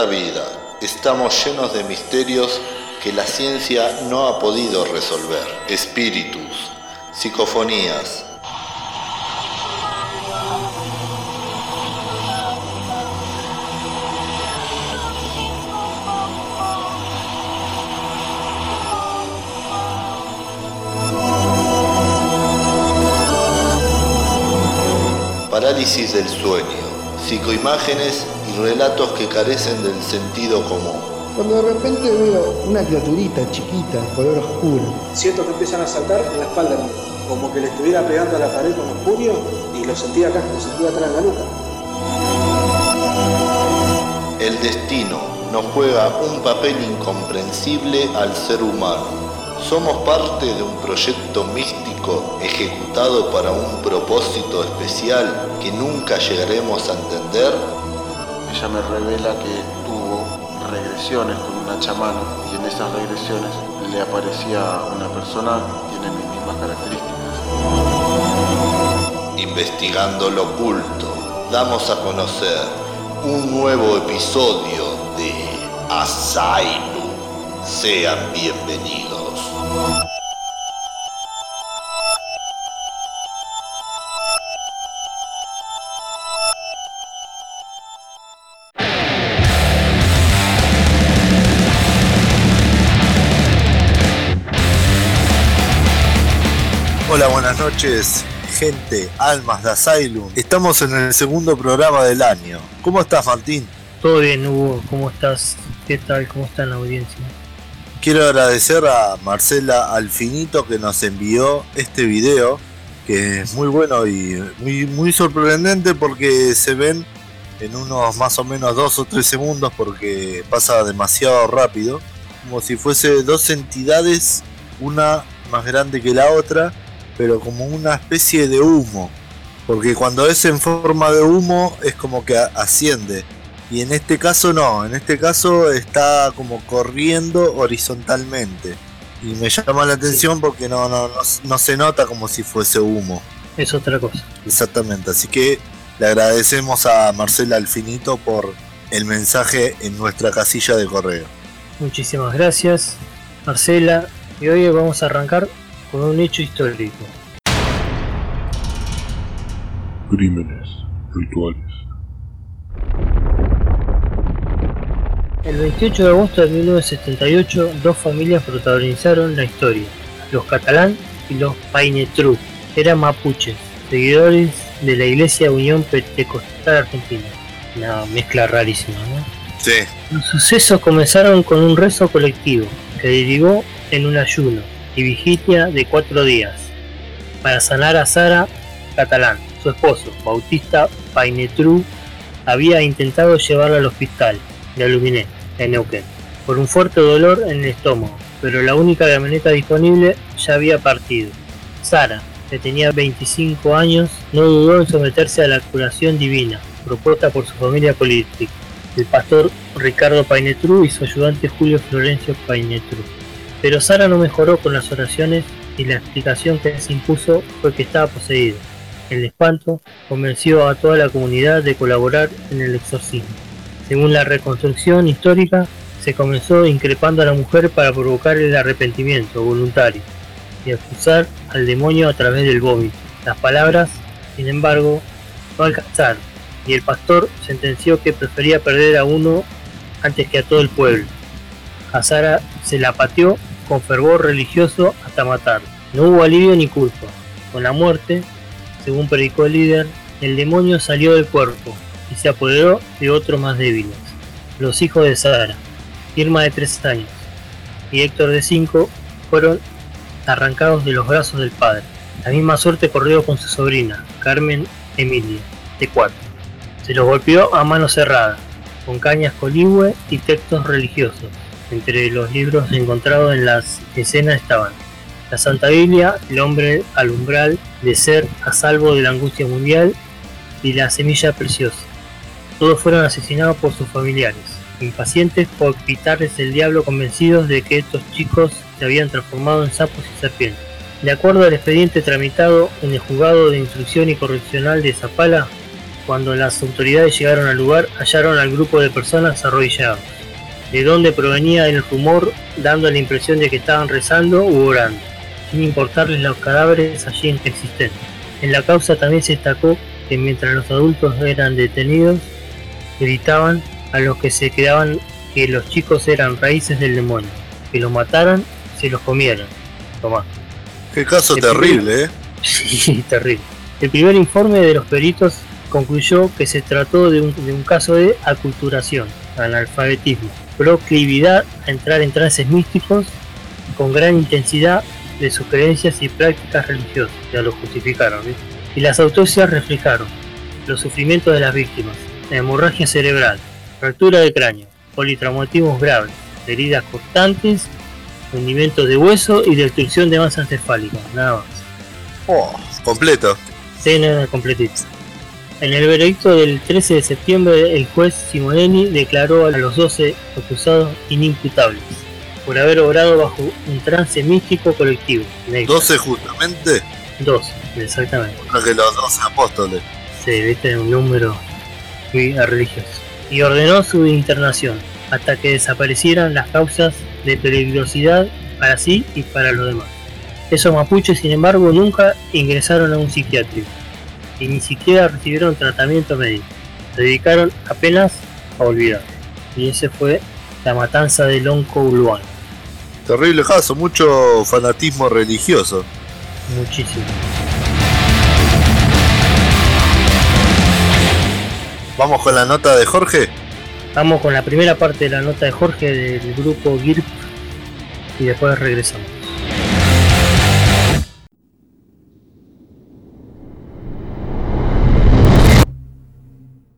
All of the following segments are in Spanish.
esta vida estamos llenos de misterios que la ciencia no ha podido resolver. Espíritus, psicofonías, parálisis del sueño, psicoimágenes y relatos que carecen del sentido común. Cuando de repente veo una criaturita chiquita, color oscuro. Siento que empiezan a saltar en la espalda mía, como que le estuviera pegando a la pared con los puños y lo sentía acá, lo sentía atrás en la nuca. El destino nos juega un papel incomprensible al ser humano. Somos parte de un proyecto místico ejecutado para un propósito especial que nunca llegaremos a entender. Ella me revela que tuvo regresiones con una chamana y en esas regresiones le aparecía una persona que tiene mis mismas características. Investigando lo oculto, damos a conocer un nuevo episodio de Asylum. Sean bienvenidos. Hola, buenas noches, gente, almas de Asylum. Estamos en el segundo programa del año. ¿Cómo estás, Martín? Todo bien, Hugo, ¿cómo estás? ¿Qué tal? ¿Cómo está la audiencia? Quiero agradecer a Marcela Alfinito que nos envió este video, que es muy bueno y muy, muy sorprendente porque se ven en unos más o menos dos o tres segundos porque pasa demasiado rápido, como si fuese dos entidades, una más grande que la otra, pero como una especie de humo, porque cuando es en forma de humo es como que asciende y en este caso no, en este caso está como corriendo horizontalmente. Y me llama la atención porque no, no, no, se nota como si fuese humo. Es otra cosa. Exactamente, así que le agradecemos a Marcela Alfinito por el mensaje en nuestra casilla de correo. Muchísimas gracias, Marcela. Y hoy vamos a arrancar con un hecho histórico. Crímenes rituales. El 28 de agosto de 1978, dos familias protagonizaron la historia, los catalán y los painetru. Eran mapuches, seguidores de la Iglesia Unión Pentecostal Argentina. Una mezcla rarísima, ¿no? Sí. Los sucesos comenzaron con un rezo colectivo, que derivó en un ayuno y vigilia de cuatro días, para sanar a Sara Catalán. Su esposo, Bautista Painetru, había intentado llevarla al hospital, de Aluminé, en Neuquén, por un fuerte dolor en el estómago, pero la única camioneta disponible ya había partido. Sara, que tenía 25 años, no dudó en someterse a la curación divina, propuesta por su familia política, el pastor Ricardo Painetru y su ayudante Julio Florencio Painetru. Pero Sara no mejoró con las oraciones y la explicación que se impuso fue que estaba poseída. El espanto convenció a toda la comunidad de colaborar en el exorcismo. Según la reconstrucción histórica, se comenzó increpando a la mujer para provocar el arrepentimiento voluntario y acusar al demonio a través del vómito. Las palabras, sin embargo, no alcanzaron, y el pastor sentenció que prefería perder a uno antes que a todo el pueblo. A Sara se la pateó con fervor religioso hasta matar. No hubo alivio ni culpa. Con la muerte, según predicó el líder, el demonio salió del cuerpo y se apoderó de otros más débiles, los hijos de Sara, Irma de 3 años y Héctor de 5, fueron arrancados de los brazos del padre. La misma suerte corrió con su sobrina, Carmen Emilia, de 4. Se los golpeó a mano cerrada, con cañas coligüe y textos religiosos. Entre los libros encontrados en las escenas estaban la Santa Biblia, el hombre al umbral de ser a salvo de la angustia mundial y la semilla preciosa. Todos fueron asesinados por sus familiares, impacientes por quitarles el diablo convencidos de que estos chicos se habían transformado en sapos y serpientes. De acuerdo al expediente tramitado en el juzgado de instrucción y correccional de Zapala, Cuando las autoridades llegaron al lugar, hallaron al grupo de personas arrodillados, de donde provenía el rumor, dando la impresión de que estaban rezando u orando, sin importarles los cadáveres allí existentes. En la causa también se destacó que mientras los adultos eran detenidos, gritaban a los que se quedaban que los chicos eran raíces del demonio, que los mataran, se los comieran. Tomá. Qué caso El terrible, ¿eh? Sí, terrible. El primer informe de los peritos concluyó que se trató de un, de un caso de aculturación, analfabetismo, proclividad a entrar en trances místicos con gran intensidad de sus creencias y prácticas religiosas, ya lo justificaron, ¿viste? y las autopsias reflejaron los sufrimientos de las víctimas, hemorragia cerebral, fractura de cráneo, politraumatismos graves, heridas cortantes, hundimientos de hueso y destrucción de masa encefálica, nada más. Oh, completo. Cena completito. En el veredicto del 13 de septiembre, el juez Simonelli declaró a los 12 acusados inimputables por haber obrado bajo un trance místico colectivo. 12 justamente, 12, exactamente. no que los 12 apóstoles. Sí, viste, un número muy religioso. Y ordenó su internación hasta que desaparecieran las causas de peligrosidad para sí y para los demás. Esos mapuches, sin embargo, nunca ingresaron a un psiquiátrico y ni siquiera recibieron tratamiento médico. Se dedicaron apenas a olvidar. Y ese fue la matanza de Lonco Uluán. Terrible caso, mucho fanatismo religioso. Muchísimo. Vamos con la nota de Jorge. Vamos con la primera parte de la nota de Jorge del grupo GIRP y después regresamos.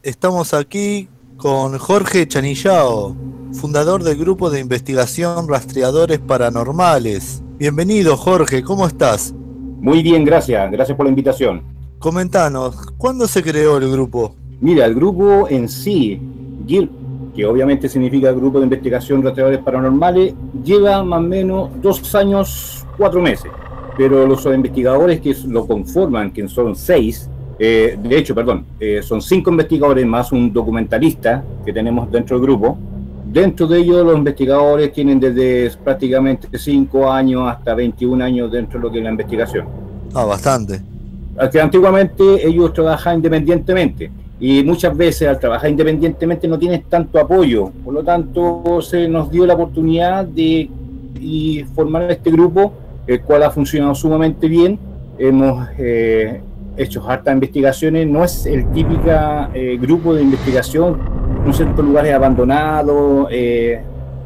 Estamos aquí con Jorge Chanillao, fundador del grupo de investigación Rastreadores Paranormales. Bienvenido Jorge, ¿cómo estás? Muy bien, gracias. Gracias por la invitación. Comentanos, ¿cuándo se creó el grupo? Mira, el grupo en sí, GIRP, que obviamente significa Grupo de Investigación Rastreadores Paranormales, lleva más o menos dos años, cuatro meses. Pero los investigadores que lo conforman, que son seis, eh, de hecho, perdón, eh, son cinco investigadores más un documentalista que tenemos dentro del grupo. Dentro de ellos, los investigadores tienen desde prácticamente 5 años hasta 21 años dentro de lo que es la investigación. Ah, bastante. Que antiguamente ellos trabajaban independientemente y muchas veces al trabajar independientemente no tienes tanto apoyo. Por lo tanto, se nos dio la oportunidad de y formar este grupo, el cual ha funcionado sumamente bien. Hemos eh, hecho hartas investigaciones, no es el típico eh, grupo de investigación en ciertos lugares abandonados. eh,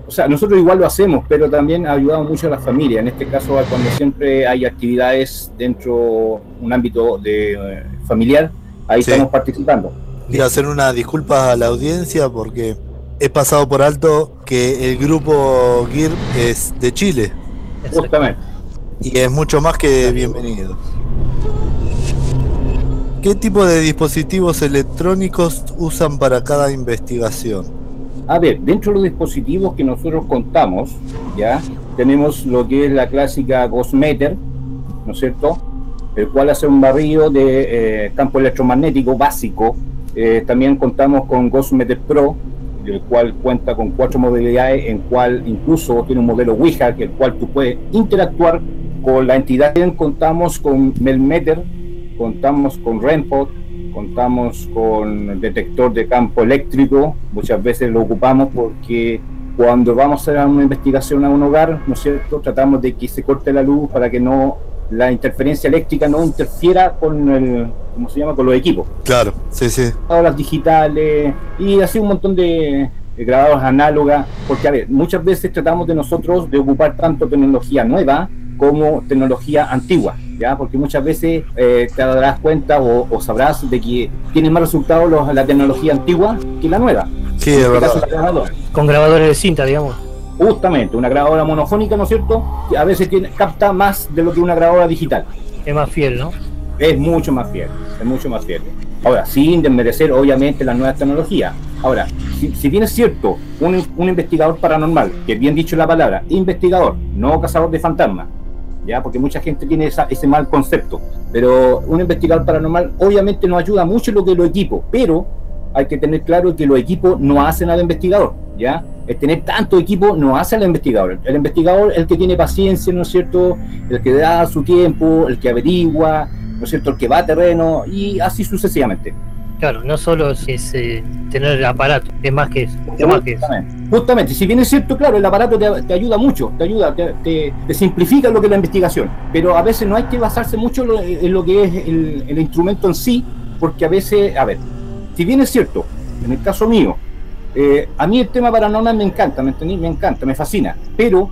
o sea, nosotros igual lo hacemos, pero también ha ayudado mucho a la familia. En este caso, cuando siempre hay actividades dentro de un ámbito de, eh, familiar, ahí Sí. estamos participando. Quiero hacer una disculpa a la audiencia porque he pasado por alto que el grupo GIRP es de Chile Justamente. y es mucho más que bienvenido. ¿Qué tipo de dispositivos electrónicos usan para cada investigación? A ver, dentro de los dispositivos que nosotros contamos, ya tenemos lo que es la clásica Gosmeter, ¿no es cierto? El cual hace un barrido de eh, campo electromagnético básico. Eh, también contamos con Gosmeter Pro, el cual cuenta con cuatro modalidades, en cual incluso tiene un modelo Ouija, que el cual tú puedes interactuar con la entidad. También contamos con Melmeter, contamos con Renpod, contamos con detector de campo eléctrico, muchas veces lo ocupamos porque cuando vamos a hacer una investigación a un hogar, ¿no es cierto? Tratamos de que se corte la luz para que no la interferencia eléctrica no interfiera con el, ¿cómo se llama? Con los equipos. Claro, sí, sí. Grabadoras digitales y así un montón de, grabadoras análogas, porque a ver, muchas veces tratamos de nosotros de ocupar tanto tecnología nueva como tecnología antigua, ¿ya? Porque muchas veces eh, te darás cuenta o, o sabrás de que tiene más resultados los- la tecnología antigua que la nueva. Sí, En es este caso, verdad. la grabadora. Con grabadores de cinta, digamos. Justamente, una grabadora monofónica, ¿no es cierto? Que a veces tiene, capta más de lo que una grabadora digital. Es más fiel, ¿no? Es mucho más fiel, es mucho más fiel. Ahora, sin desmerecer obviamente las nuevas tecnologías. Ahora, si, si bien es cierto, un, un investigador paranormal, que bien dicho la palabra, investigador, no cazador de fantasmas, Porque mucha gente tiene esa- ese mal concepto. Pero un investigador paranormal obviamente nos ayuda mucho lo que los equipos, pero hay que tener claro que los equipos no hacen al investigador, ¿ya? El tener tanto equipo no hace al investigador. El investigador es el que tiene paciencia, ¿no es cierto? El que da su tiempo, el que averigua, ¿no es cierto? El que va a terreno y así sucesivamente. Claro, no solo es, es, eh, tener el aparato, es más que eso. Es más que eso. Justamente. Si bien es cierto, claro, el aparato te, ayuda mucho, te ayuda, te, simplifica lo que es la investigación, pero a veces no hay que basarse mucho en lo, en lo que es el, el instrumento en sí, porque a veces, a ver, si bien es cierto, en el caso mío, eh, a mí el tema paranormal me encanta, ¿me entendí? Me encanta, me fascina, pero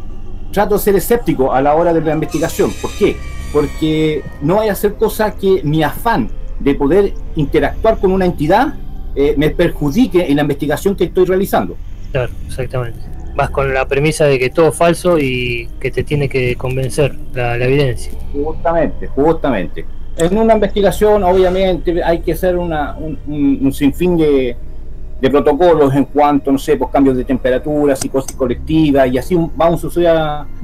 trato de ser escéptico a la hora de la investigación. ¿Por qué? Porque no hay a hacer cosas que mi afán de poder interactuar con una entidad eh, me perjudique en la investigación que estoy realizando. Claro, exactamente. Vas con la premisa de que todo es falso y que te tiene que convencer la, la evidencia. Justamente, justamente. En una investigación, obviamente, hay que hacer una, un, un- un sinfín de, de protocolos en cuanto, no sé, pues cambios de temperatura, psicosis colectiva, y así va un,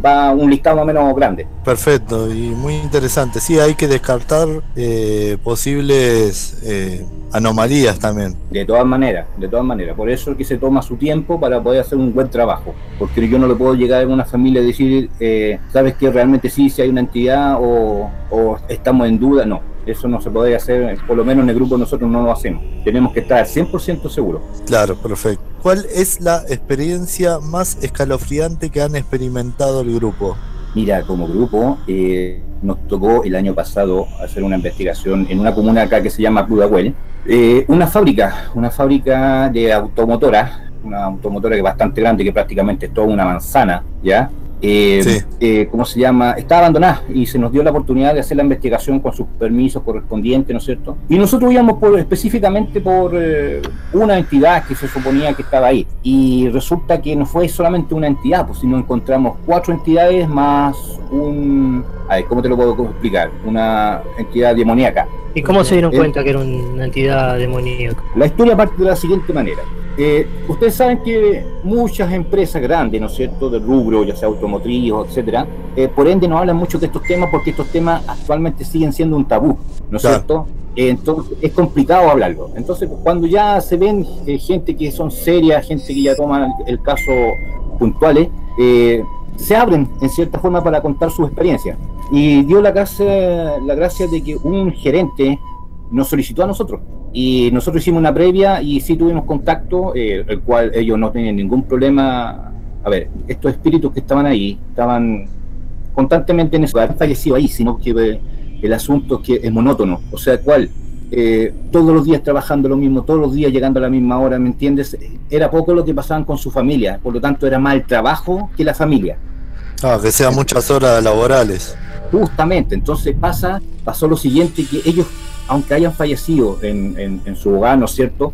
va un listado más o menos grande. Perfecto y muy interesante. Sí, hay que descartar eh, posibles eh, anomalías también. De todas maneras, de todas maneras. Por eso es que se toma su tiempo para poder hacer un buen trabajo. Porque yo no le puedo llegar a una familia y decir, eh, ¿sabes que realmente sí, si hay una entidad o, o estamos en duda? No, eso no se puede hacer, por lo menos en el grupo nosotros no lo hacemos. Tenemos que estar 100% seguros. Claro, perfecto. ¿Cuál es la experiencia más escalofriante que han experimentado el grupo? Mira, como grupo, eh, nos tocó el año pasado hacer una investigación en una comuna acá que se llama Pudahuel. Eh, una fábrica, una fábrica de automotora, una automotora que es bastante grande, que prácticamente es toda una manzana, ¿ya? Eh, Sí. eh, ¿Cómo se llama? Está abandonada y se nos dio la oportunidad de hacer la investigación con sus permisos correspondientes, ¿no es cierto? Y nosotros íbamos por, específicamente por eh, una entidad que se suponía que estaba ahí. Y resulta que no fue solamente una entidad, pues sino encontramos cuatro entidades más un... A ver, ¿cómo te lo puedo explicar? Una entidad demoníaca. ¿Y cómo se dieron Eh, cuenta que era una entidad demoníaca? La historia parte de la siguiente manera. Eh, ustedes saben que muchas empresas grandes, ¿no es cierto?, del rubro, ya sea automotriz, o etcétera, eh, por ende no hablan mucho de estos temas porque estos temas actualmente siguen siendo un tabú, ¿no es Claro. cierto? Eh, entonces es complicado hablarlo. Entonces, cuando ya se ven eh, gente que son serias, gente que ya toma el, el caso puntuales, eh, se abren en cierta forma para contar sus experiencias. Y dio la gracia, la gracia de que un gerente nos solicitó a nosotros. Y nosotros hicimos una previa y sí tuvimos contacto, eh, el cual ellos no tenían ningún problema. A ver, estos espíritus que estaban ahí, estaban constantemente en eso, fallecido ahí, sino que eh, el asunto es que es monótono. O sea, ¿cuál? Eh, todos los días trabajando lo mismo, todos los días llegando a la misma hora, ¿me entiendes? Era poco lo que pasaban con su familia, por lo tanto era más el trabajo que la familia. Ah, que sean muchas horas laborales. Justamente, entonces pasa, pasó lo siguiente, que ellos, aunque hayan fallecido en, en- en su hogar, ¿no es cierto?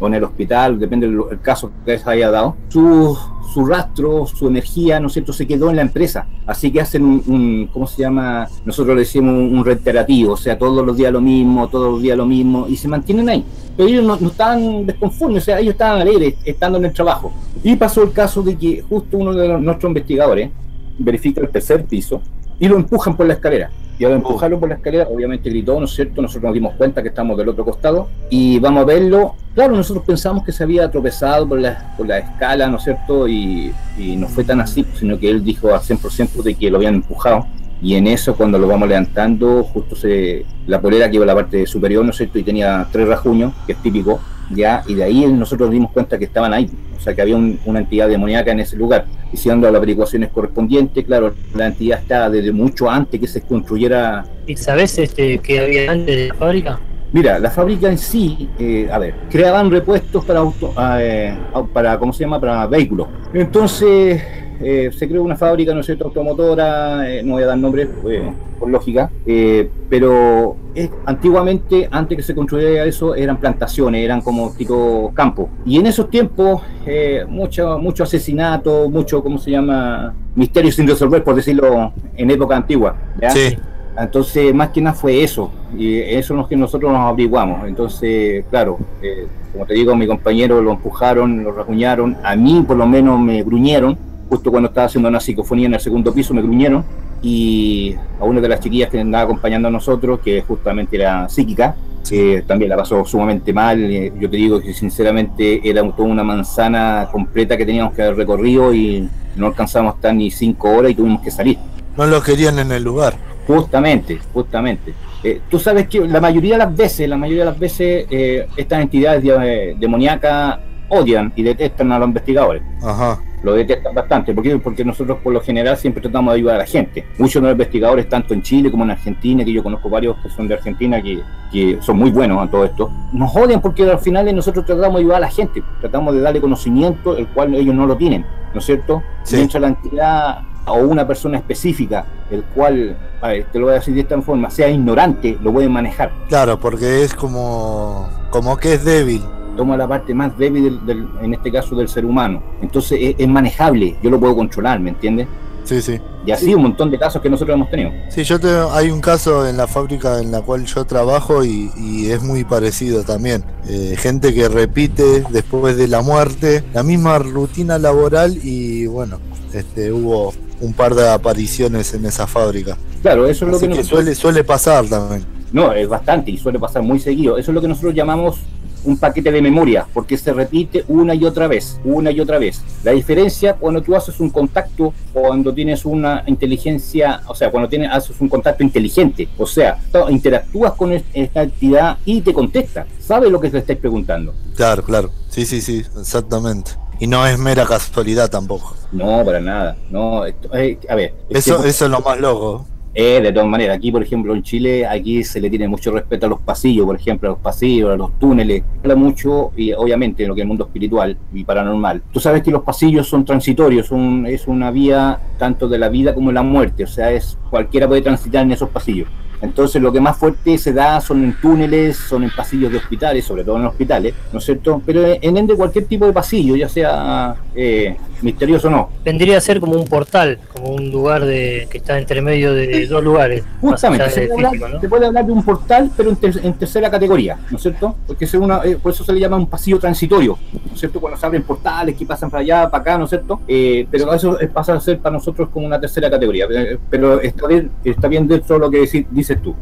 O en el hospital, depende del el caso que les haya dado, su, su rastro, su energía, ¿no es cierto?, se quedó en la empresa. Así que hacen un, un- ¿cómo se llama? Nosotros le decimos un, un reiterativo, o sea, todos los días lo mismo, todos los días lo mismo, y se mantienen ahí. Pero ellos no, no estaban desconformes, o sea, ellos estaban alegres estando en el trabajo. Y pasó el caso de que justo uno de los- nuestros investigadores verifica el tercer piso y lo empujan por la escalera. Y al empujarlo por la escalera, obviamente gritó, ¿no es cierto? Nosotros nos dimos cuenta que estamos del otro costado y vamos a verlo. Claro, nosotros pensamos que se había tropezado por la, por la escala, ¿no es cierto? Y, y no fue tan así, sino que él dijo al 100% de que lo habían empujado. Y en eso, cuando lo vamos levantando, justo se, la polera que iba a la parte superior, ¿no es cierto? Y tenía tres rajuños, que es típico, ya, y de ahí nosotros dimos cuenta que estaban ahí, o sea que había un- una entidad demoníaca en ese lugar, haciendo las averiguaciones correspondientes, claro, la entidad está desde mucho antes que se construyera. ¿Y sabes este, qué había antes de la fábrica? Mira, la fábrica en sí, eh, a ver, creaban repuestos para auto, ah, eh, para, ¿cómo se llama? Para vehículos. Entonces, eh, se creó una fábrica, ¿no es cierto?, automotora, eh, no voy a dar nombres, eh, por lógica, eh, pero antiguamente, antes que se construyera eso, eran plantaciones, eran como tipo campo. Y en esos tiempos, eh, mucho, mucho asesinato, mucho, ¿cómo se llama?, misterio sin resolver, por decirlo en época antigua. ¿ya? Sí, Entonces, más que nada fue eso, y eso es lo que nosotros nos averiguamos. Entonces, claro, eh, como te digo, mi compañero lo empujaron, lo rasguñaron, a mí por lo menos me gruñeron, justo cuando estaba haciendo una psicofonía en el segundo piso me gruñeron y a una de las chiquillas que andaba acompañando a nosotros, que justamente era psíquica, que también la pasó sumamente mal. eh, Yo te digo que sinceramente era toda una manzana completa que teníamos que haber recorrido y no alcanzamos a estar ni cinco horas y tuvimos que salir. No lo querían en el lugar. Justamente, justamente. Eh, tú sabes que la mayoría de las veces, la mayoría de las veces, eh, estas entidades eh, demoníacas odian y detestan a los investigadores. Ajá. Lo detestan bastante. ¿Por qué? Porque nosotros por lo general siempre tratamos de ayudar a la gente. Muchos de los investigadores, tanto en Chile como en Argentina, que yo conozco varios que son de Argentina, que, que son muy buenos en todo esto, nos odian porque al final nosotros tratamos de ayudar a la gente. Tratamos de darle conocimiento, el cual ellos no lo tienen. ¿No es cierto? Sí. Mientras la entidad o una persona específica, el cual, a ver, te lo voy a decir de esta forma, sea ignorante, lo pueden manejar. Claro, porque es como, como que es débil. Toma la parte más débil, del, del- en este caso, del ser humano. Entonces es, es manejable, yo lo puedo controlar, ¿me entiendes? Sí, sí. Y así un montón de casos que nosotros hemos tenido. Sí, yo tengo, hay un caso en la fábrica en la cual yo trabajo y, y es muy parecido también. Eh, gente que repite después de la muerte la misma rutina laboral y bueno, este, hubo un par de apariciones en esa fábrica. Claro, eso es lo que nosotros... suele, suele pasar también. No, es bastante y suele pasar muy seguido. Eso es lo que nosotros llamamos un paquete de memoria, porque se repite una y otra vez, una y otra vez. La diferencia cuando tú haces un contacto, cuando tienes una inteligencia, o sea, cuando tienes, haces un contacto inteligente, o sea, tú interactúas con es- esta entidad y te contesta, sabe lo que le estáis preguntando. Claro, claro. Sí, sí, sí, exactamente. Y no es mera casualidad tampoco. No, para nada. No, esto- eh, a ver. es Eso, que- eso es lo más loco. Eh, de todas maneras, aquí por ejemplo en Chile, aquí se le tiene mucho respeto a los pasillos, por ejemplo, a los pasillos, a los túneles. Habla mucho, y obviamente en lo que es el mundo espiritual y paranormal. Tú sabes que los pasillos son transitorios, son, es una vía tanto de la vida como de la muerte, o sea, es cualquiera puede transitar en esos pasillos. Entonces lo que más fuerte se da son en túneles, son en pasillos de hospitales, sobre todo en hospitales, ¿no es cierto? Pero en ende cualquier tipo de pasillo, ya sea eh, misterioso o no. Vendría a ser como un portal, como un lugar de que está entre medio de dos lugares. Justamente, se puede, hablar, físico, ¿no? se puede hablar de un portal, pero en, ter- en tercera categoría, ¿no es cierto? Porque es una, eh, por eso se le llama un pasillo transitorio, ¿no es cierto? Cuando se abren portales que pasan para allá, para acá, ¿no es cierto? Eh, pero eso es- pasa a ser para nosotros como una tercera categoría, eh, pero está bien, está bien dentro de lo que deci- tú.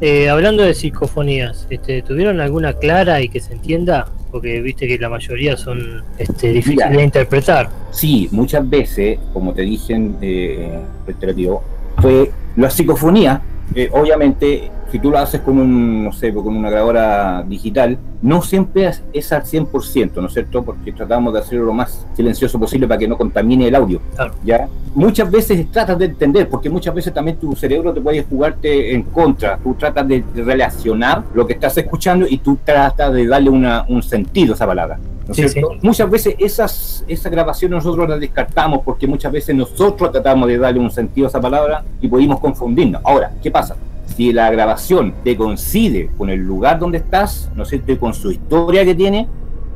Eh, hablando de psicofonías, este, ¿tuvieron alguna clara y que se entienda? Porque viste que la mayoría son este, difíciles Mira. de interpretar. Sí, muchas veces, como te dije en eh, reiterativo, fue la psicofonía, eh, obviamente, si tú lo haces con un, no sé, con una grabadora digital, no siempre es, es al 100%, ¿no es cierto? Porque tratamos de hacerlo lo más silencioso posible para que no contamine el audio, Claro. ¿ya? Muchas veces tratas de entender, porque muchas veces también tu cerebro te puede jugarte en contra, tú tratas de relacionar lo que estás escuchando y tú tratas de darle una, un sentido a esa palabra. ¿no Sí, cierto? sí. Muchas veces esas, esa grabación nosotros la descartamos porque muchas veces nosotros tratamos de darle un sentido a esa palabra y pudimos confundirnos. Ahora, ¿qué pasa? Si la grabación te coincide con el lugar donde estás, ¿no es cierto? Y con su historia que tiene,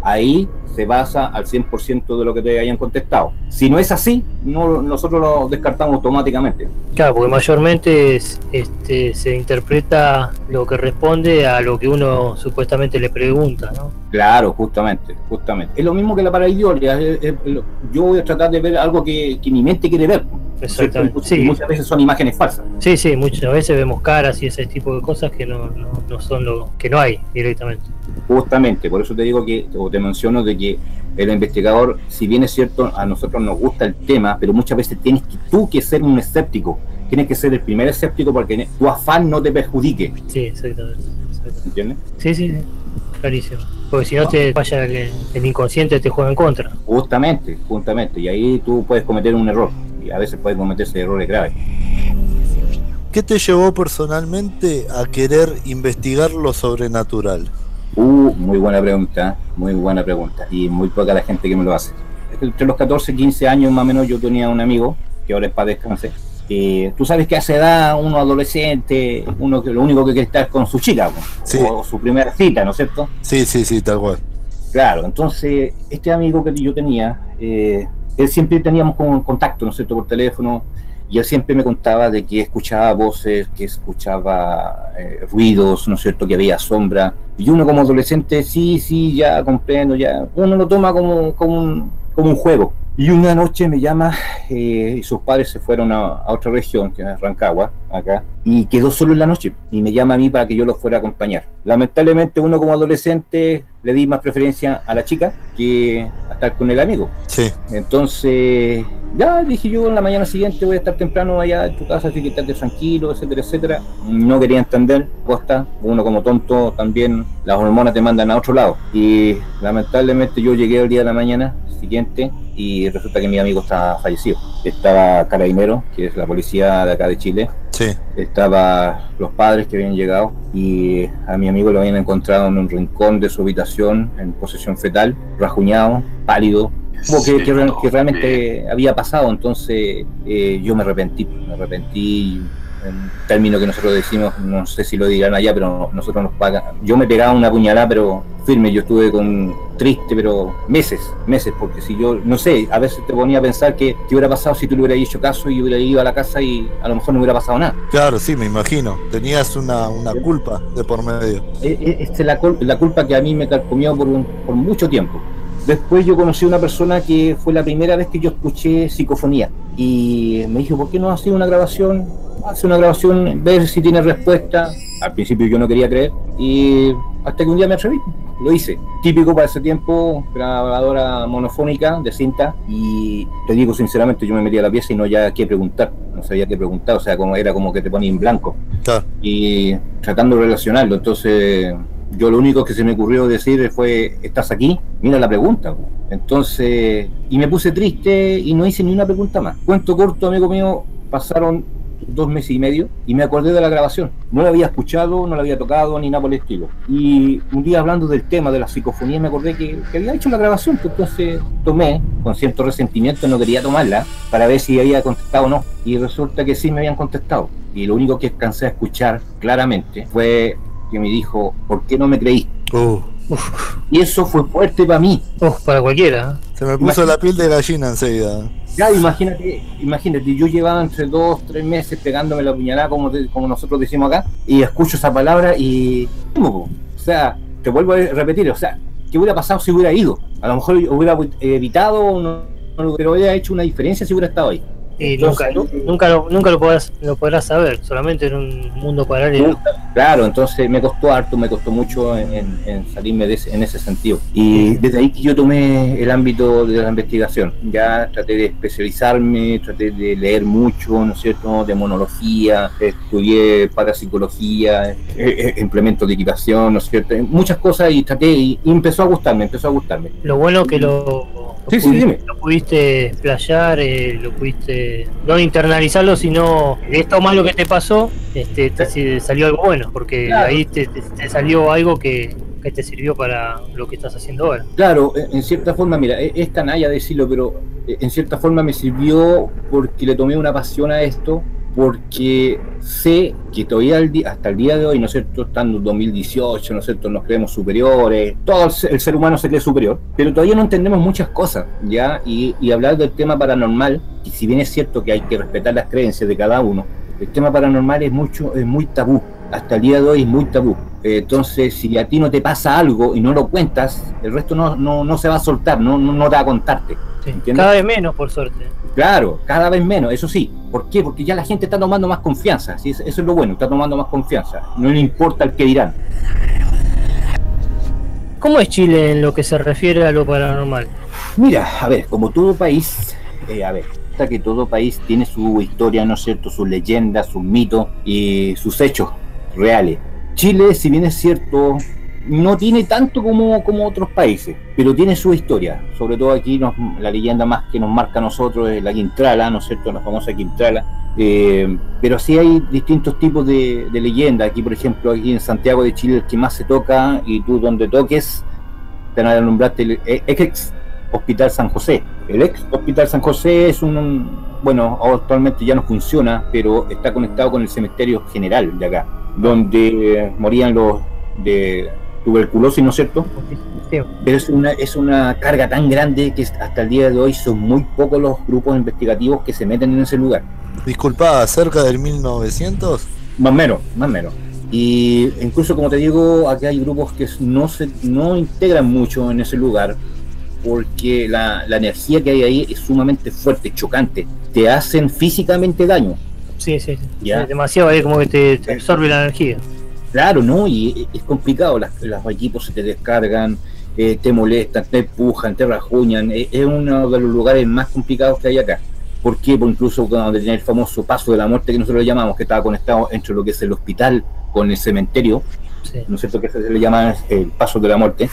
ahí se basa al 100% de lo que te hayan contestado. Si no es así, no, nosotros lo descartamos automáticamente. Claro, porque mayormente es- este, se interpreta lo que responde a lo que uno supuestamente le pregunta, ¿no? Claro, justamente, justamente. Es lo mismo que la es- Yo voy a tratar de ver algo que, que mi mente quiere ver. Exactamente. Sí, muchas veces son imágenes falsas. sí, sí, muchas veces vemos caras y ese tipo de cosas que no, no, no son lo que no hay directamente. Justamente, por eso te digo que, o te menciono de que el investigador, si bien es cierto, a nosotros nos gusta el tema, pero muchas veces tienes que tú que ser un escéptico, tienes que ser el primer escéptico para que tu afán no te perjudique, Sí, exactamente. exactamente. ¿entiendes? Sí, sí, sí, clarísimo. Porque si no te vaya el, el inconsciente te juega en contra. Justamente, justamente, y ahí tú puedes cometer un error, y a veces puedes cometerse errores graves. ¿Qué te llevó personalmente a querer investigar lo sobrenatural? Uh, muy buena pregunta, muy buena pregunta, y muy poca la gente que me lo hace. Entre los 14 y 15 años más o menos yo tenía un amigo, que ahora es para descansar, tú sabes que a esa edad uno adolescente, uno que lo único que quiere estar es con su chica, Sí. o su primera cita, ¿no es cierto? Sí, sí, sí, tal cual. Claro, entonces este amigo que yo tenía, eh, él siempre teníamos como contacto, ¿no es cierto?, por teléfono, y él siempre me contaba de que escuchaba voces, que escuchaba eh, ruidos, ¿no es cierto?, que había sombra. Y uno como adolescente, sí, sí, ya comprendo, ya, uno lo toma como, como, un, como un juego, Y una noche me llama eh, y sus padres se fueron a, a otra región, que es Rancagua, acá, y quedó solo en la noche. Y me llama a mí para que yo los fuera a acompañar. Lamentablemente, uno como adolescente le di más preferencia a la chica que a estar con el amigo. Sí. Entonces, ya dije yo en la mañana siguiente voy a estar temprano allá en tu casa, así que estate tranquilo, etcétera, etcétera. No quería entender, costa, uno como tonto también, las hormonas te mandan a otro lado. Y lamentablemente yo llegué el día de la mañana siguiente y resulta que mi amigo estaba fallecido. Estaba Carabinero, que es la policía de acá de Chile, Sí. estaba los padres que habían llegado y a mi amigo lo habían encontrado en un rincón de su habitación en posesión fetal, rajuñado, pálido, como que, que realmente había pasado, entonces eh, yo me arrepentí, me arrepentí en término que nosotros decimos, no sé si lo dirán allá, pero nosotros nos pagan. Yo me pegaba una puñalada, pero firme, yo estuve con triste, pero meses, meses, porque si yo, no sé, a veces te ponía a pensar que qué hubiera pasado si tú le hubieras hecho caso y hubiera ido a la casa y a lo mejor no hubiera pasado nada. Claro, sí, me imagino. Tenías una, una culpa de por medio. Eh, eh, Esta es la, cul- la culpa que a mí me carcomió por, un- por mucho tiempo. Después yo conocí a una persona que fue la primera vez que yo escuché psicofonía y me dijo, ¿por qué no hace una grabación? Hace una grabación, ver si tiene respuesta. Al principio yo no quería creer y hasta que un día me atreví, lo hice. Típico para ese tiempo, grabadora monofónica de cinta y te digo sinceramente, yo me metí a la pieza y no había qué preguntar, no sabía qué preguntar, o sea, como era como que te ponía en blanco Claro. y tratando de relacionarlo. Entonces, yo lo único que se me ocurrió decir fue, ¿estás aquí? Mira la pregunta. Entonces, y me puse triste y no hice ni una pregunta más. Cuento corto, amigo mío, pasaron dos meses y medio y me acordé de la grabación. No la había escuchado, no la había tocado ni nada por el estilo. Y un día hablando del tema de la psicofonía me acordé que, que había hecho la grabación, pues entonces tomé, con cierto resentimiento no quería tomarla para ver si había contestado o no. Y resulta que sí me habían contestado. Y lo único que alcancé a escuchar claramente fue que me dijo, ¿por qué no me creíste? Uh, Y eso fue fuerte para mí. Para cualquiera. ¿eh? se me puso la piel de gallina enseguida. Ya, imagínate, imagínate, yo llevaba entre dos, tres meses pegándome la puñalada, como, te- como nosotros decimos acá, y escucho esa palabra y. O sea, te vuelvo a repetir, o sea, ¿qué hubiera pasado si hubiera ido? A lo mejor hubiera evitado, no, no- pero hubiera hecho una diferencia si hubiera estado ahí. Y Entonces, nunca, nu- nunca, lo, nunca lo, podrás, lo podrás saber, solamente en un mundo paralelo. Claro, entonces me costó harto, me costó mucho en, salirme de ese- en ese sentido. Y desde ahí que yo tomé el ámbito de la investigación. Ya traté de especializarme, traté de leer mucho, ¿no es cierto?, de monología, estudié parapsicología, eh, eh, implementos de equitación, ¿no es cierto?, muchas cosas y traté y, y empezó a gustarme, empezó a gustarme. Lo bueno que lo, lo Sí, sí, pudiste, dime. lo pudiste explayar, eh, lo pudiste no internalizarlo, sino de esto malo que te pasó, este, te salió algo bueno, porque Claro. ahí te, te- te salió algo que, que te sirvió para lo que estás haciendo ahora. Claro, en cierta forma, mira, e- es canalla decirlo, pero eh, en cierta forma me sirvió porque le tomé una pasión a esto, porque sé que todavía hasta el día de hoy, ¿no es cierto?, estando en 2018, ¿no es cierto?, nos creemos superiores, todo el ser, humano se cree superior, pero todavía no entendemos muchas cosas, ¿ya? Y, y hablar del tema paranormal, y si bien es cierto que hay que respetar las creencias de cada uno, el tema paranormal es mucho, es muy tabú, hasta el día de hoy es muy tabú. Entonces, si a ti no te pasa algo y no lo cuentas, el resto no, no, no se va a soltar, no, no, no te va a contarte. Cada vez menos, por suerte. Claro, cada vez menos, eso sí. ¿Por qué? Porque ya la gente está tomando más confianza, ¿sí? eso es lo bueno, está tomando más confianza. No le importa el que dirán. ¿Cómo es Chile en lo que se refiere a lo paranormal? Mira, a ver, como todo país, eh, a ver, hasta que todo país tiene su historia, ¿no es cierto?, sus leyendas, sus mitos y sus hechos reales. Chile, si bien es cierto, no tiene tanto como, como otros países, pero tiene su historia. Sobre todo aquí nos- la leyenda más que nos marca a nosotros es la Quintrala, ¿no es cierto?, la famosa Quintrala. Eh, pero sí hay distintos tipos de, de leyendas. Aquí, por ejemplo, aquí en Santiago de Chile, el que más se toca, y tú donde toques, te van a el eh, ex Hospital San José. El ex Hospital San José es un, bueno, actualmente ya no funciona, pero está conectado con el cementerio general de acá, donde morían los de tuberculosis, ¿no es cierto? Sí. Pero es una, es una carga tan grande que hasta el día de hoy son muy pocos los grupos investigativos que se meten en ese lugar. Disculpa, cerca del 1900. Más o menos, más o menos. Y incluso como te digo, aquí hay grupos que no se no integran mucho en ese lugar, porque la, la energía que hay ahí es sumamente fuerte, chocante. Te hacen físicamente daño. Sí, sí, sí. Ya. Sí, Demasiado ahí como que te, te absorbe la energía. Claro, ¿no? Y es complicado, las, los equipos se te descargan, eh, te molestan, te empujan, te rajuñan. Es, es uno de los lugares más complicados que hay acá. ¿Por qué? Porque incluso cuando tenía el famoso paso de la muerte que nosotros lo llamamos, que estaba conectado entre lo que es el hospital con el cementerio, Sí. ¿no es cierto? Que se le llama el paso de la muerte.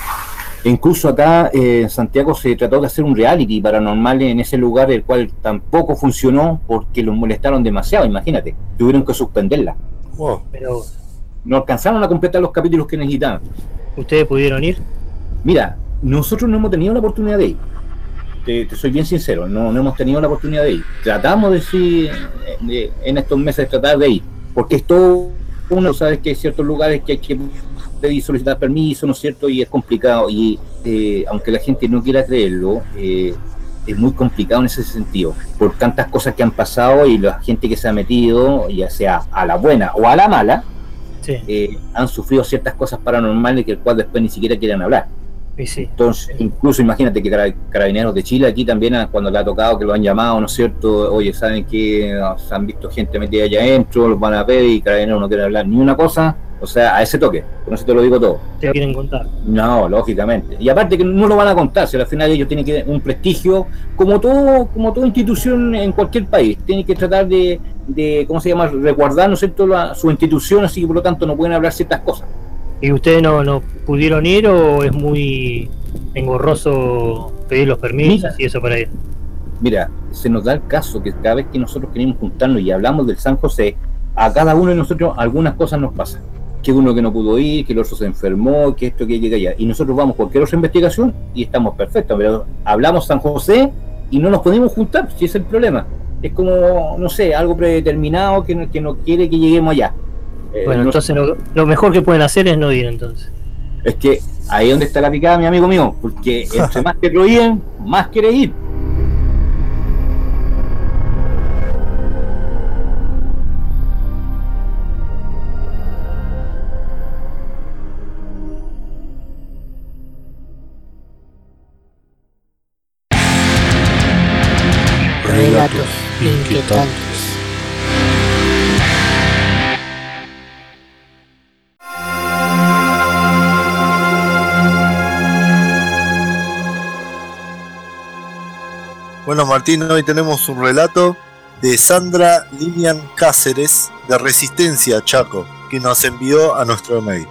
E incluso acá eh, en Santiago se trató de hacer un reality paranormal en ese lugar, el cual tampoco funcionó porque los molestaron demasiado, imagínate. Tuvieron que suspenderla. Wow. Pero, No alcanzaron a completar los capítulos que necesitaban. ¿ustedes pudieron ir? Mira, nosotros no hemos tenido la oportunidad de ir. Te, te soy bien sincero, no, no hemos tenido la oportunidad de ir. Tratamos de sí, de- en estos meses tratar de ir, porque es todo uno, sabes que hay ciertos lugares que hay que pedir solicitar permiso, ¿no es cierto? Y es complicado. Y eh, aunque la gente no quiera creerlo, eh, es muy complicado en ese sentido, por tantas cosas que han pasado y la gente que se ha metido, ya sea a la buena o a la mala, Sí, eh, han sufrido ciertas cosas paranormales que el cual después ni siquiera quieren hablar. sí. Entonces, incluso imagínate que cara- Carabineros de Chile aquí también, ah, cuando le ha tocado que lo han llamado, ¿no es cierto? Oye, ¿saben que se han visto gente metida allá adentro? Los van a ver y Carabineros no quiere hablar ni una cosa. O sea, a ese toque. Con eso te lo digo todo. Te lo quieren contar. No, lógicamente. Y aparte que no lo van a contar, si al final ellos tienen que un prestigio, como todo, como toda institución en cualquier país, tienen que tratar de, de ¿cómo se llama?, resguardar, ¿no es cierto?, la- su institución, así que por lo tanto no pueden hablar ciertas cosas. ¿Y ustedes no, no pudieron ir o es muy engorroso pedir los permisos Mira. y eso para ir? Mira, se nos da el caso que cada vez que nosotros queremos juntarnos y hablamos del San José, a cada uno de nosotros algunas cosas nos pasan. Que uno que no pudo ir, que el otro se enfermó, que esto, que que allá. Y nosotros vamos a cualquier otra investigación y estamos perfectos. Pero hablamos San José y no nos podemos juntar, si es el problema. Es como, no sé, algo predeterminado que no, que no quiere que lleguemos allá. Eh, Bueno, no- entonces lo, lo mejor que pueden hacer es no ir entonces. es que ahí es donde está la picada, mi amigo mío, porque entre más te prohíben, más quiere ir. Bueno, Martín, hoy tenemos un relato de Sandra Lilian Cáceres de Resistencia Chaco, que nos envió a nuestro mail.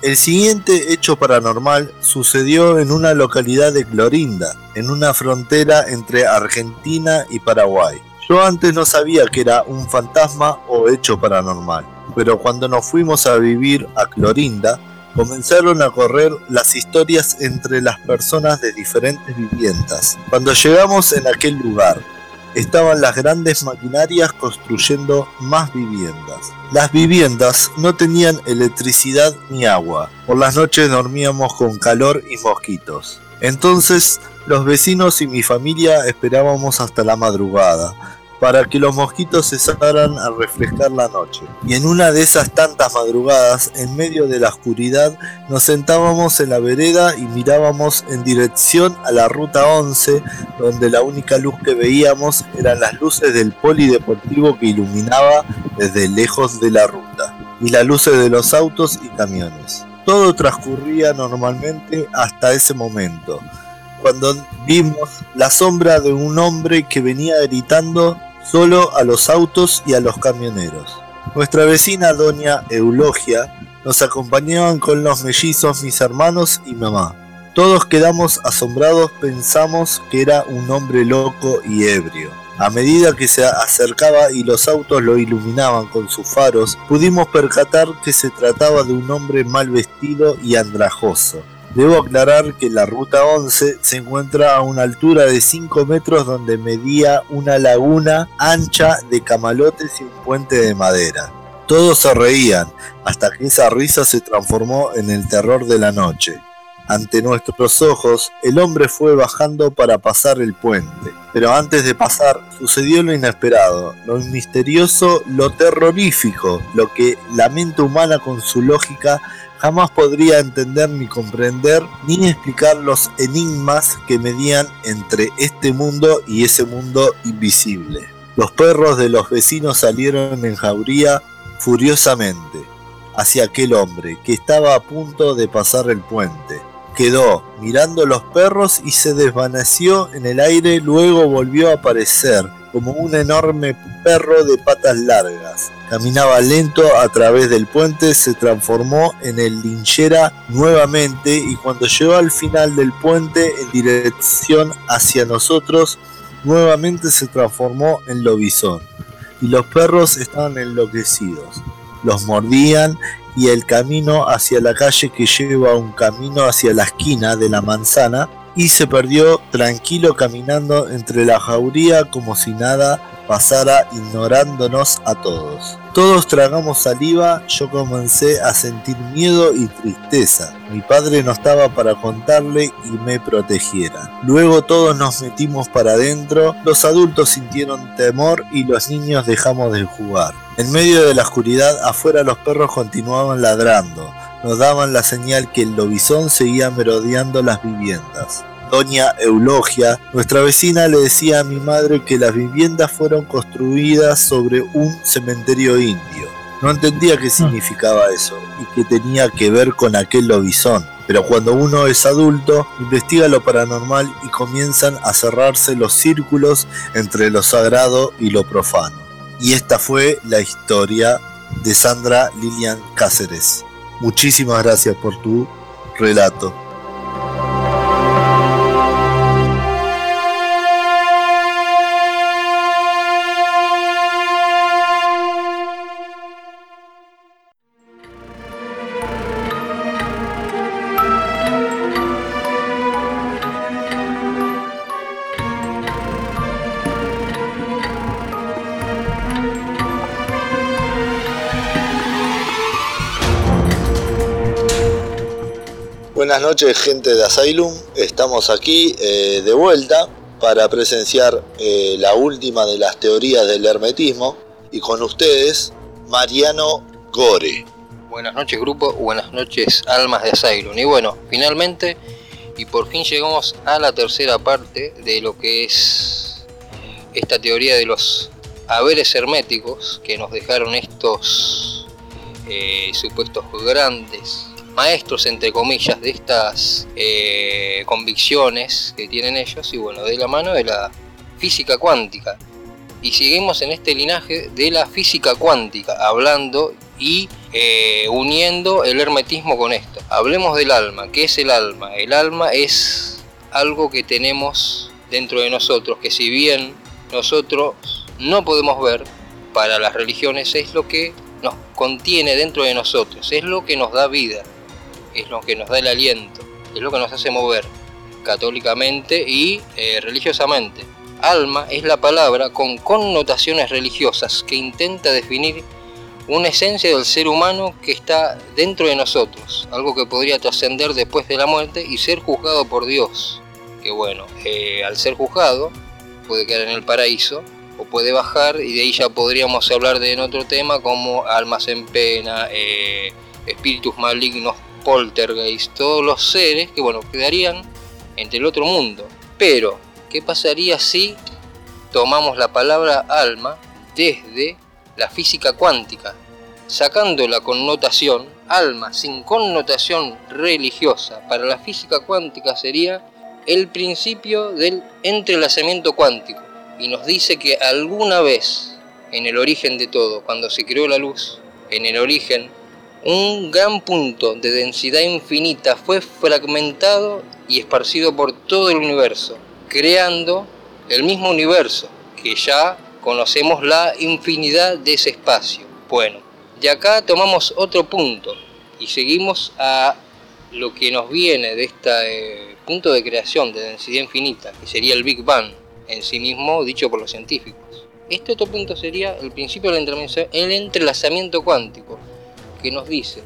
El siguiente hecho paranormal sucedió en una localidad de Clorinda, en una frontera entre Argentina y Paraguay. Yo antes no sabía que era un fantasma o hecho paranormal, pero cuando nos fuimos a vivir a Clorinda, comenzaron a correr las historias entre las personas de diferentes viviendas. Cuando llegamos en aquel lugar, estaban las grandes maquinarias construyendo más viviendas. Las viviendas no tenían electricidad ni agua. Por las noches dormíamos con calor y mosquitos. Entonces, los vecinos y mi familia esperábamos hasta la madrugada para que los mosquitos cesaran a refrescar la noche. Y en una de esas tantas madrugadas, en medio de la oscuridad, nos sentábamos en la vereda y mirábamos en dirección a la ruta 11, donde la única luz que veíamos eran las luces del polideportivo que iluminaba desde lejos de la ruta, y las luces de los autos y camiones. Todo transcurría normalmente hasta ese momento, cuando vimos la sombra de un hombre que venía gritando solo a los autos y a los camioneros. Nuestra vecina doña Eulogia nos acompañaban con los mellizos mis hermanos y mamá. Todos quedamos asombrados, pensamos que era un hombre loco y ebrio. A medida que se acercaba y los autos lo iluminaban con sus faros, pudimos percatar que se trataba de un hombre mal vestido y andrajoso. Debo aclarar que la ruta 11 se encuentra a una altura de 5 metros donde medía una laguna ancha de camalotes y un puente de madera. Todos se reían, hasta que esa risa se transformó en el terror de la noche. Ante nuestros ojos, el hombre fue bajando para pasar el puente. Pero antes de pasar, sucedió lo inesperado, lo misterioso, lo terrorífico, lo que la mente humana con su lógica jamás podría entender ni comprender ni explicar los enigmas que medían entre este mundo y ese mundo invisible. Los perros de los vecinos salieron en jauría furiosamente hacia aquel hombre que estaba a punto de pasar el puente. Quedó mirando los perros y se desvaneció en el aire, luego volvió a aparecer como un enorme perro de patas largas. Caminaba lento a través del puente, se transformó en el linchera nuevamente y cuando llegó al final del puente en dirección hacia nosotros, nuevamente se transformó en lobizón. Y los perros estaban enloquecidos. Los mordían y el camino hacia la calle que lleva un camino hacia la esquina de la manzana y se perdió tranquilo caminando entre la jauría como si nada pasara ignorándonos a todos. Todos tragamos saliva, yo comencé a sentir miedo y tristeza. Mi padre no estaba para contarle y me protegiera. Luego todos nos metimos para adentro, los adultos sintieron temor y los niños dejamos de jugar. En medio de la oscuridad afuera los perros continuaban ladrando. Nos daban la señal que el lobizón seguía merodeando las viviendas doña Eulogia, nuestra vecina le decía a mi madre que las viviendas fueron construidas sobre un cementerio indio. No entendía qué significaba eso y qué tenía que ver con aquel lobizón. Pero cuando uno es adulto, investiga lo paranormal y comienzan a cerrarse los círculos entre lo sagrado y lo profano. Y esta fue la historia de Sandra Lilian Cáceres. Muchísimas gracias por tu relato. Noches gente de Asylum, estamos aquí eh, de vuelta para presenciar eh, la última de las teorías del hermetismo. Y con ustedes Mariano Gore. Buenas noches grupo, buenas noches almas de Asylum. Y bueno, finalmente y por fin llegamos a la tercera parte de lo que es esta teoría de los haberes herméticos que nos dejaron estos eh, supuestos grandes maestros, entre comillas, de estas eh, convicciones que tienen ellos y bueno, de la mano de la física cuántica. Y seguimos en este linaje de la física cuántica, hablando y eh, uniendo el hermetismo con esto. Hablemos del alma. ¿Qué es el alma? El alma es algo que tenemos dentro de nosotros, que si bien nosotros no podemos ver, para las religiones es lo que nos contiene dentro de nosotros, es lo que nos da vida es lo que nos da el aliento, es lo que nos hace mover católicamente y eh, religiosamente. Alma es la palabra con connotaciones religiosas que intenta definir una esencia del ser humano que está dentro de nosotros, algo que podría trascender después de la muerte y ser juzgado por Dios. Que bueno, eh, al ser juzgado puede quedar en el paraíso o puede bajar y de ahí ya podríamos hablar de otro tema como almas en pena, eh, espíritus malignos poltergeist, todos los seres que bueno, quedarían entre el otro mundo. Pero, ¿qué pasaría si tomamos la palabra alma desde la física cuántica, sacando la connotación alma sin connotación religiosa? Para la física cuántica sería el principio del entrelazamiento cuántico y nos dice que alguna vez en el origen de todo, cuando se creó la luz, en el origen un gran punto de densidad infinita fue fragmentado y esparcido por todo el universo, creando el mismo universo, que ya conocemos la infinidad de ese espacio. Bueno, de acá tomamos otro punto y seguimos a lo que nos viene de este punto de creación de densidad infinita, que sería el Big Bang en sí mismo, dicho por los científicos. Este otro punto sería el principio del entrelazamiento cuántico, que nos dice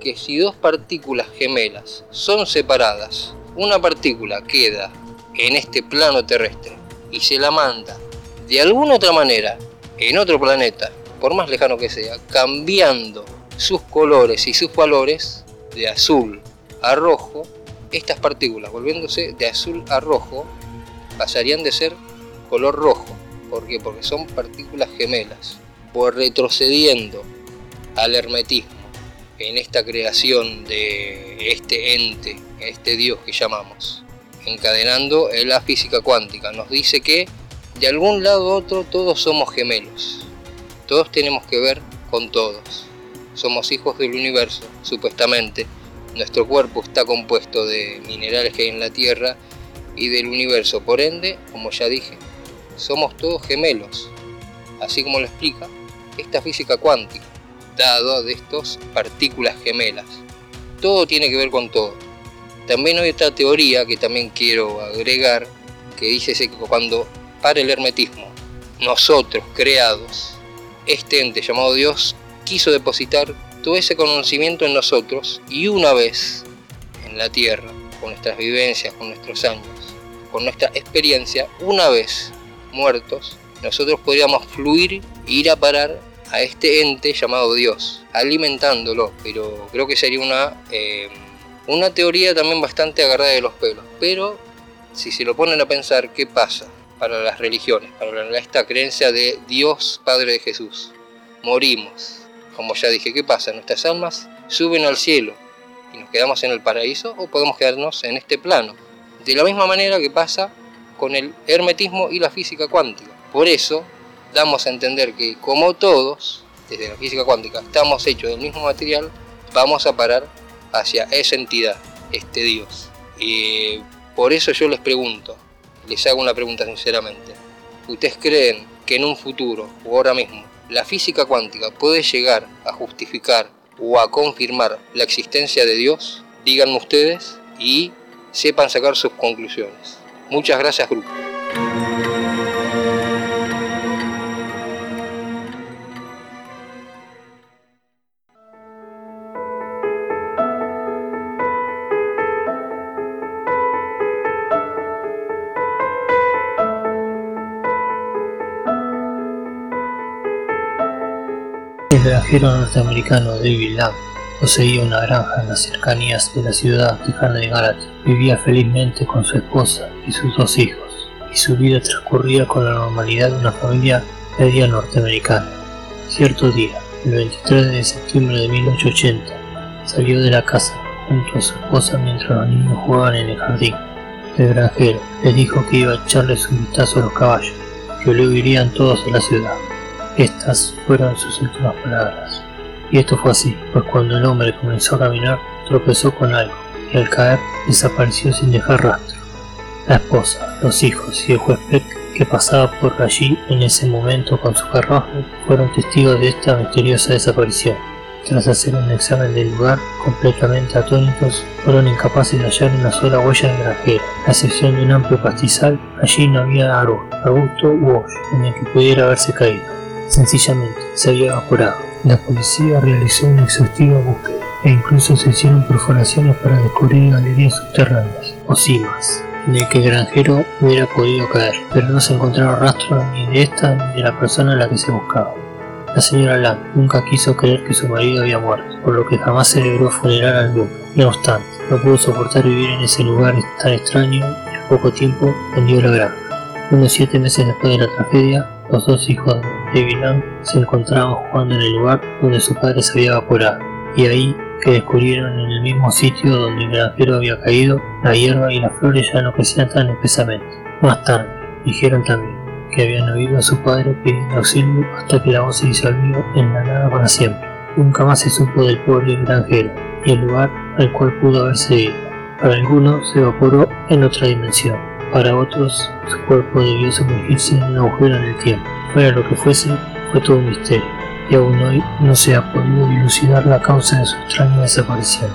que si dos partículas gemelas son separadas, una partícula queda en este plano terrestre y se la manda de alguna otra manera en otro planeta, por más lejano que sea, cambiando sus colores y sus valores de azul a rojo, estas partículas volviéndose de azul a rojo pasarían de ser color rojo. ¿Por qué? Porque son partículas gemelas. Por retrocediendo al hermetismo en esta creación de este ente, este Dios que llamamos, encadenando en la física cuántica, nos dice que de algún lado u otro todos somos gemelos. Todos tenemos que ver con todos. Somos hijos del universo, supuestamente. Nuestro cuerpo está compuesto de minerales que hay en la Tierra y del universo. Por ende, como ya dije, somos todos gemelos. Así como lo explica esta física cuántica, dado de estas partículas gemelas. Todo tiene que ver con todo. También hay otra teoría que también quiero agregar, que dice que cuando para el hermetismo, nosotros creados, este ente llamado Dios quiso depositar todo ese conocimiento en nosotros y una vez en la tierra, con nuestras vivencias, con nuestros años, con nuestra experiencia, una vez muertos, nosotros podríamos fluir e ir a parar a este ente llamado Dios, alimentándolo, pero creo que sería una, eh, una teoría también bastante agarrada de los pelos. Pero si se lo ponen a pensar, ¿qué pasa para las religiones, para esta creencia de Dios Padre de Jesús? Morimos, como ya dije, ¿qué pasa? Nuestras almas suben al cielo y nos quedamos en el paraíso o podemos quedarnos en este plano. De la misma manera que pasa con el hermetismo y la física cuántica. Por eso damos a entender que como todos, desde la física cuántica, estamos hechos del mismo material, vamos a parar hacia esa entidad, este Dios. Y por eso yo les pregunto, les hago una pregunta sinceramente. ¿Ustedes creen que en un futuro o ahora mismo la física cuántica puede llegar a justificar o a confirmar la existencia de Dios? Díganme ustedes y sepan sacar sus conclusiones. Muchas gracias, grupo. El granjero norteamericano David Lamb poseía una granja en las cercanías de la ciudad tejana de Garati. Vivía felizmente con su esposa y sus dos hijos, y su vida transcurría con la normalidad de una familia media norteamericana. Cierto día, el 23 de septiembre de 1880, salió de la casa junto a su esposa mientras los niños jugaban en el jardín. El granjero les dijo que iba a echarles un vistazo a los caballos, que luego irían todos a la ciudad. Estas fueron sus últimas palabras. Y esto fue así, pues cuando el hombre comenzó a caminar, tropezó con algo, y al caer desapareció sin dejar rastro. La esposa, los hijos y el juez Peck, que pasaba por allí en ese momento con su carruaje, fueron testigos de esta misteriosa desaparición. Tras hacer un examen del lugar, completamente atónitos, fueron incapaces de hallar una sola huella del granjero. A excepción de un amplio pastizal, allí no había árbol, arbusto u hoyo en el que pudiera haberse caído. Sencillamente, se había evaporado. La policía realizó una exhaustiva búsqueda e incluso se hicieron perforaciones para descubrir galerías subterráneas o cimas en el que el granjero hubiera podido caer, pero no se encontraron rastros ni de esta ni de la persona a la que se buscaba. La señora Lamb nunca quiso creer que su marido había muerto, por lo que jamás celebró funeral alguno. No obstante, no pudo soportar vivir en ese lugar tan extraño y al poco tiempo vendió la granja. Unos siete meses después de la tragedia, los dos hijos de Se encontraban jugando en el lugar donde su padre se había evaporado, y ahí que descubrieron en el mismo sitio donde el granjero había caído, la hierba y las flores ya no crecían tan espesamente. Más tarde, dijeron también que habían oído a su padre pidiendo auxilio hasta que la voz se disolvió en la nada para siempre. Nunca más se supo del pobre granjero y el lugar al cual pudo haberse ido. Para algunos se evaporó en otra dimensión, para otros su cuerpo debió sumergirse en un agujero en el tiempo. Fuera lo que fuese, fue todo un misterio, y aún hoy no se ha podido dilucidar la causa de su extraña desaparición.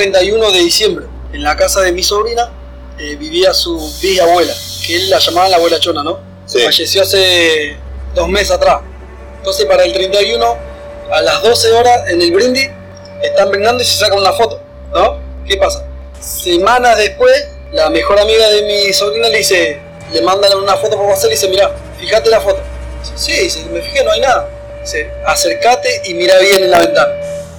31 de diciembre. En la casa de mi sobrina eh, vivía su bisabuela, que él la llamaban la abuela chona, ¿no? Sí. Falleció hace dos meses atrás. Entonces para el 31, a las 12 horas en el brindis, están brindando y se sacan una foto, ¿no? ¿Qué pasa? Semanas después, la mejor amiga de mi sobrina le dice, le mandan una foto por WhatsApp y dice, mira, fíjate la foto. Dice, sí, dice, me fijé, no hay nada. Dice, acércate y mira bien en la ventana.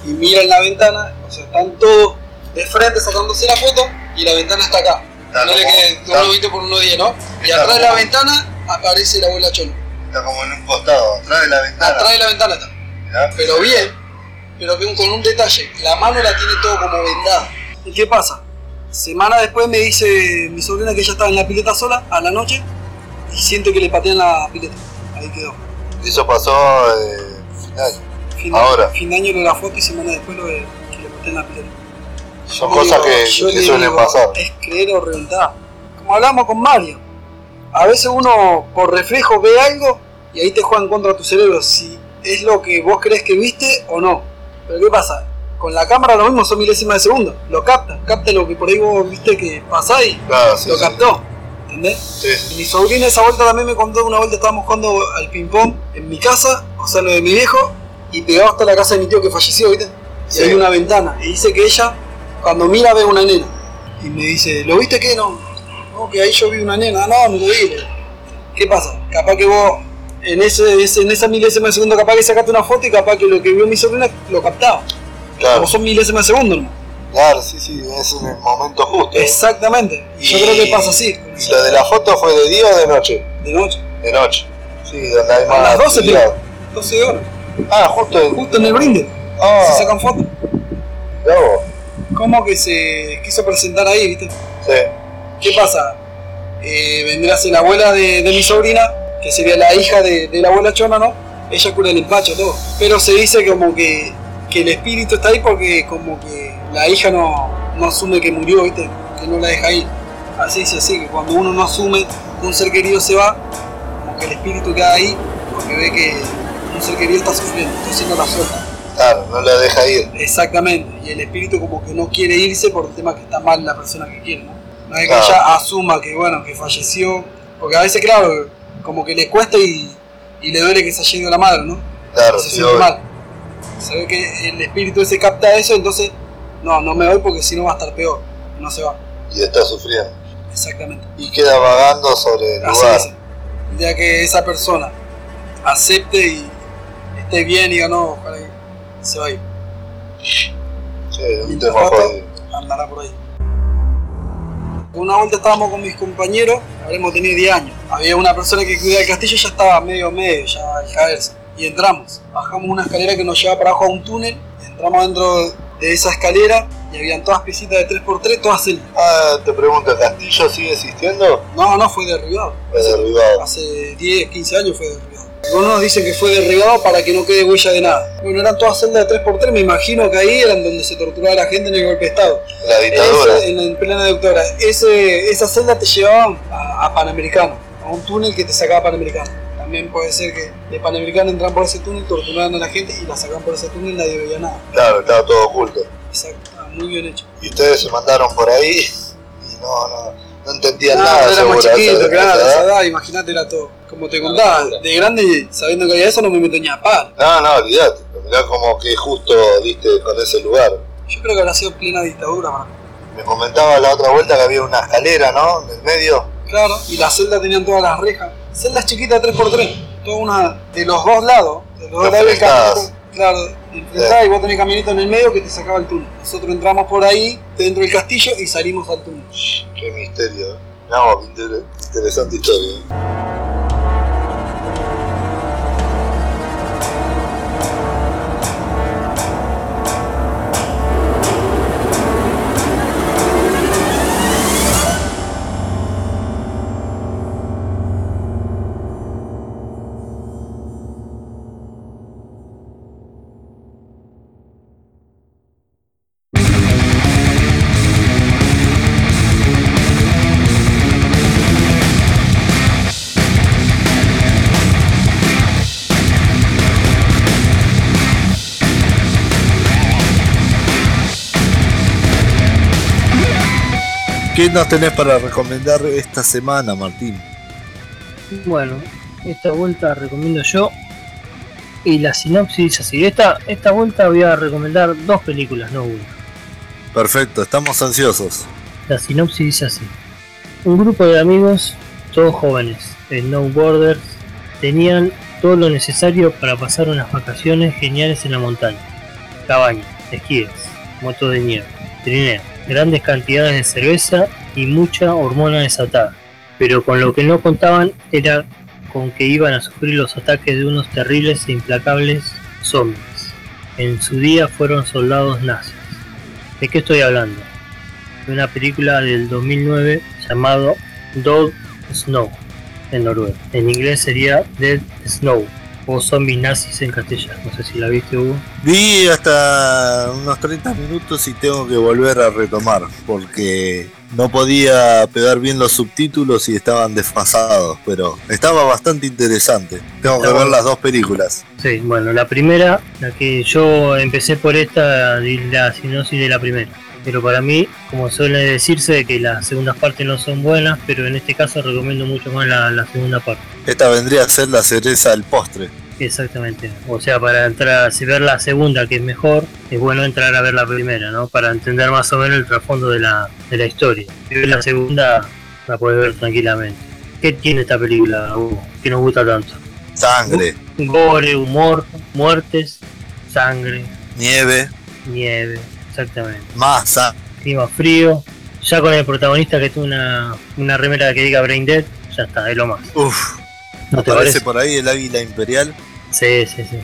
Y mira en la ventana, o sea, están todos de frente sacándose la foto y la ventana está acá. Está No le que uno 20 por uno 10, ¿no? Y atrás de la ventana aparece la abuela Cholo. Está como en un costado, atrás de la ventana. Atrás de la ventana está. Mirá. Pero bien, pero bien con un detalle. La mano la tiene todo como vendada. ¿Y qué pasa? Semana después me dice mi sobrina que ella estaba en la pileta sola a la noche y siente que le patean la pileta. Ahí quedó. Eso pasó eh, final. Fin de, Ahora. Fin de año lo de la foto y semana después lo de que le patean la pileta. Son cosas que, que le suelen digo, pasar. Es creer o reventar. Como hablamos con Mario. A veces uno por reflejo ve algo y ahí te juega en contra tu cerebro si es lo que vos crees que viste o no. Pero ¿qué pasa? Con la cámara lo mismo son milésimas de segundo. Lo capta. Capta lo que por ahí vos viste que pasá y Claro, sí, lo sí. captó. ¿Entendés? Sí, mi sobrina esa vuelta también me contó una vuelta estábamos jugando al ping pong en mi casa, o sea lo de mi viejo, y pegado hasta la casa de mi tío que falleció, ¿viste? Y hay una ventana. Y dice que ella, cuando mira, ve una nena. Y me dice, ¿lo viste qué? No, no, que ahí yo vi una nena. No, no lo vi. ¿Qué pasa? Capaz que vos, en, ese, en esa milésima de segundo, capaz que sacaste una foto y capaz que lo que vio mi sobrina lo captaba. Claro, Como son milésimas de segundo, ¿no? claro, sí, sí, es en el momento justo. Exactamente. Y yo creo que pasa así. ¿Y lo de la foto fue de día o de noche? De noche. De noche. Sí, donde hay A más las 12, tío. actividad. 12 horas. Ah, justo. Justo en el brinde. Ah, Se sacan fotos. ¿Cómo que se quiso presentar ahí, viste? Sí, ¿Qué pasa? Eh, vendrá a ser la abuela de, de mi sobrina, que sería la hija de, de la abuela Chona, ¿no? Ella cura el empacho, todo. Pero se dice como que, que el espíritu está ahí porque como que la hija no, no asume que murió, ¿viste? Que no la deja ir. Así dice así, que cuando uno no asume que un ser querido se va, como que el espíritu queda ahí porque ve que un ser querido está sufriendo, entonces no la suelta. Claro, no la deja ir. Exactamente, y el espíritu como que no quiere irse por el tema que está mal la persona que quiere, ¿no? No es que Claro. ella asuma que bueno, que falleció, porque a veces claro, como que le cuesta y, y le duele que se haya ido la madre, ¿no? Claro, se sí, siente mal. Se ve que el espíritu ese capta eso, entonces no, no me voy porque si no va a estar peor, no se va. Y está sufriendo. Exactamente. Y queda vagando sobre el Así lugar. es. El día que esa persona acepte y esté bien y diga no, ojalá que se va a ir. Sí, un tema jodido. andará por ahí. Una vuelta estábamos con mis compañeros, habremos tenido 10 años. Había una persona que cuidaba el castillo, ya estaba medio medio, ya al caerse. Y entramos, bajamos una escalera que nos lleva para abajo a un túnel, entramos dentro de esa escalera y habían todas piecitas de 3x3, todas celdas. Ah, te pregunto, ¿el castillo sigue existiendo? No, no, fue derribado. Fue derribado. Hace 10, 15 años fue derribado. Algunos dicen que fue derribado para que no quede huella de nada. Bueno, eran todas celdas de 3x3, me imagino que ahí eran donde se torturaba a la gente en el golpe de Estado. La dictadura. Ese, en, en plena dictadura. Ese, esa celda te llevaban a, a Panamericano, a un túnel que te sacaba Panamericano. También puede ser que de Panamericano entran por ese túnel, torturaban a la gente y la sacaban por ese túnel y nadie veía nada. Claro, estaba todo oculto. Exacto, estaba muy bien hecho. Y ustedes se mandaron por ahí y no, no, no entendían No, nada, éramos seguro. a esa- chiquitos, a claro, esa edad. imagínate era todo. Como te contaba, de grande, sabiendo que había eso, no me meto ni a par. No, no, olvidate. Mirá como que justo diste con ese lugar. Yo creo que habrá sido plena dictadura, mí. Me comentaba la otra vuelta que había una escalera, ¿no? En el medio. Claro, y las celdas tenían todas las rejas. Celdas chiquitas 3x3, toda una de los dos lados. De los dos lados del. Claro, enfrentadas y vos tenés caminito en el medio que te sacaba el túnel. Nosotros entramos por ahí, dentro del castillo, y salimos al túnel. Qué misterio. ¿eh? No, interesante historia. ¿Qué nos tenés para recomendar esta semana, Martín? Bueno, esta vuelta recomiendo yo. Y la sinopsis así. Esta, esta vuelta voy a recomendar dos películas, no una. Perfecto, estamos ansiosos. La sinopsis dice así. Un grupo de amigos, todos jóvenes, snowboarders, tenían todo lo necesario para pasar unas vacaciones geniales en la montaña. Cabañas, esquíes, motos de nieve, trineo, grandes cantidades de cerveza y mucha hormona desatada. Pero con lo que no contaban era con que iban a sufrir los ataques de unos terribles e implacables zombies. En su día fueron soldados nazis. ¿De qué estoy hablando? De una película del 2009 llamado Dog Snow en Noruega. En inglés sería Dead Snow o Zombies Nazis en castellano. No sé si la viste, Hugo. Vi hasta unos 30 minutos y tengo que volver a retomar porque no podía pegar bien los subtítulos y estaban desfasados, pero estaba bastante interesante. Tengo que ver las dos películas. Sí, bueno, la primera, la que yo empecé por esta, la sinopsis de la primera. Pero para mí, como suele decirse, que las segundas partes no son buenas, pero en este caso recomiendo mucho más la, la segunda parte. Esta vendría a ser la cereza del postre. Exactamente. O sea, para entrar, si ver la segunda, que es mejor, es bueno entrar a ver la primera, ¿no? Para entender más o menos el trasfondo de la, de la historia. Si ves la segunda, la puedes ver tranquilamente. ¿Qué tiene esta película, Hugo? Que nos gusta tanto. Sangre, Gore, humor, muertes, sangre, nieve, nieve, exactamente. masa. Clima frío. Ya con el protagonista que tiene una, una remera que diga Brain Dead, ya está, es lo más. Uf, ¿No te aparece parece? por ahí el águila imperial. Sí, sí, sí.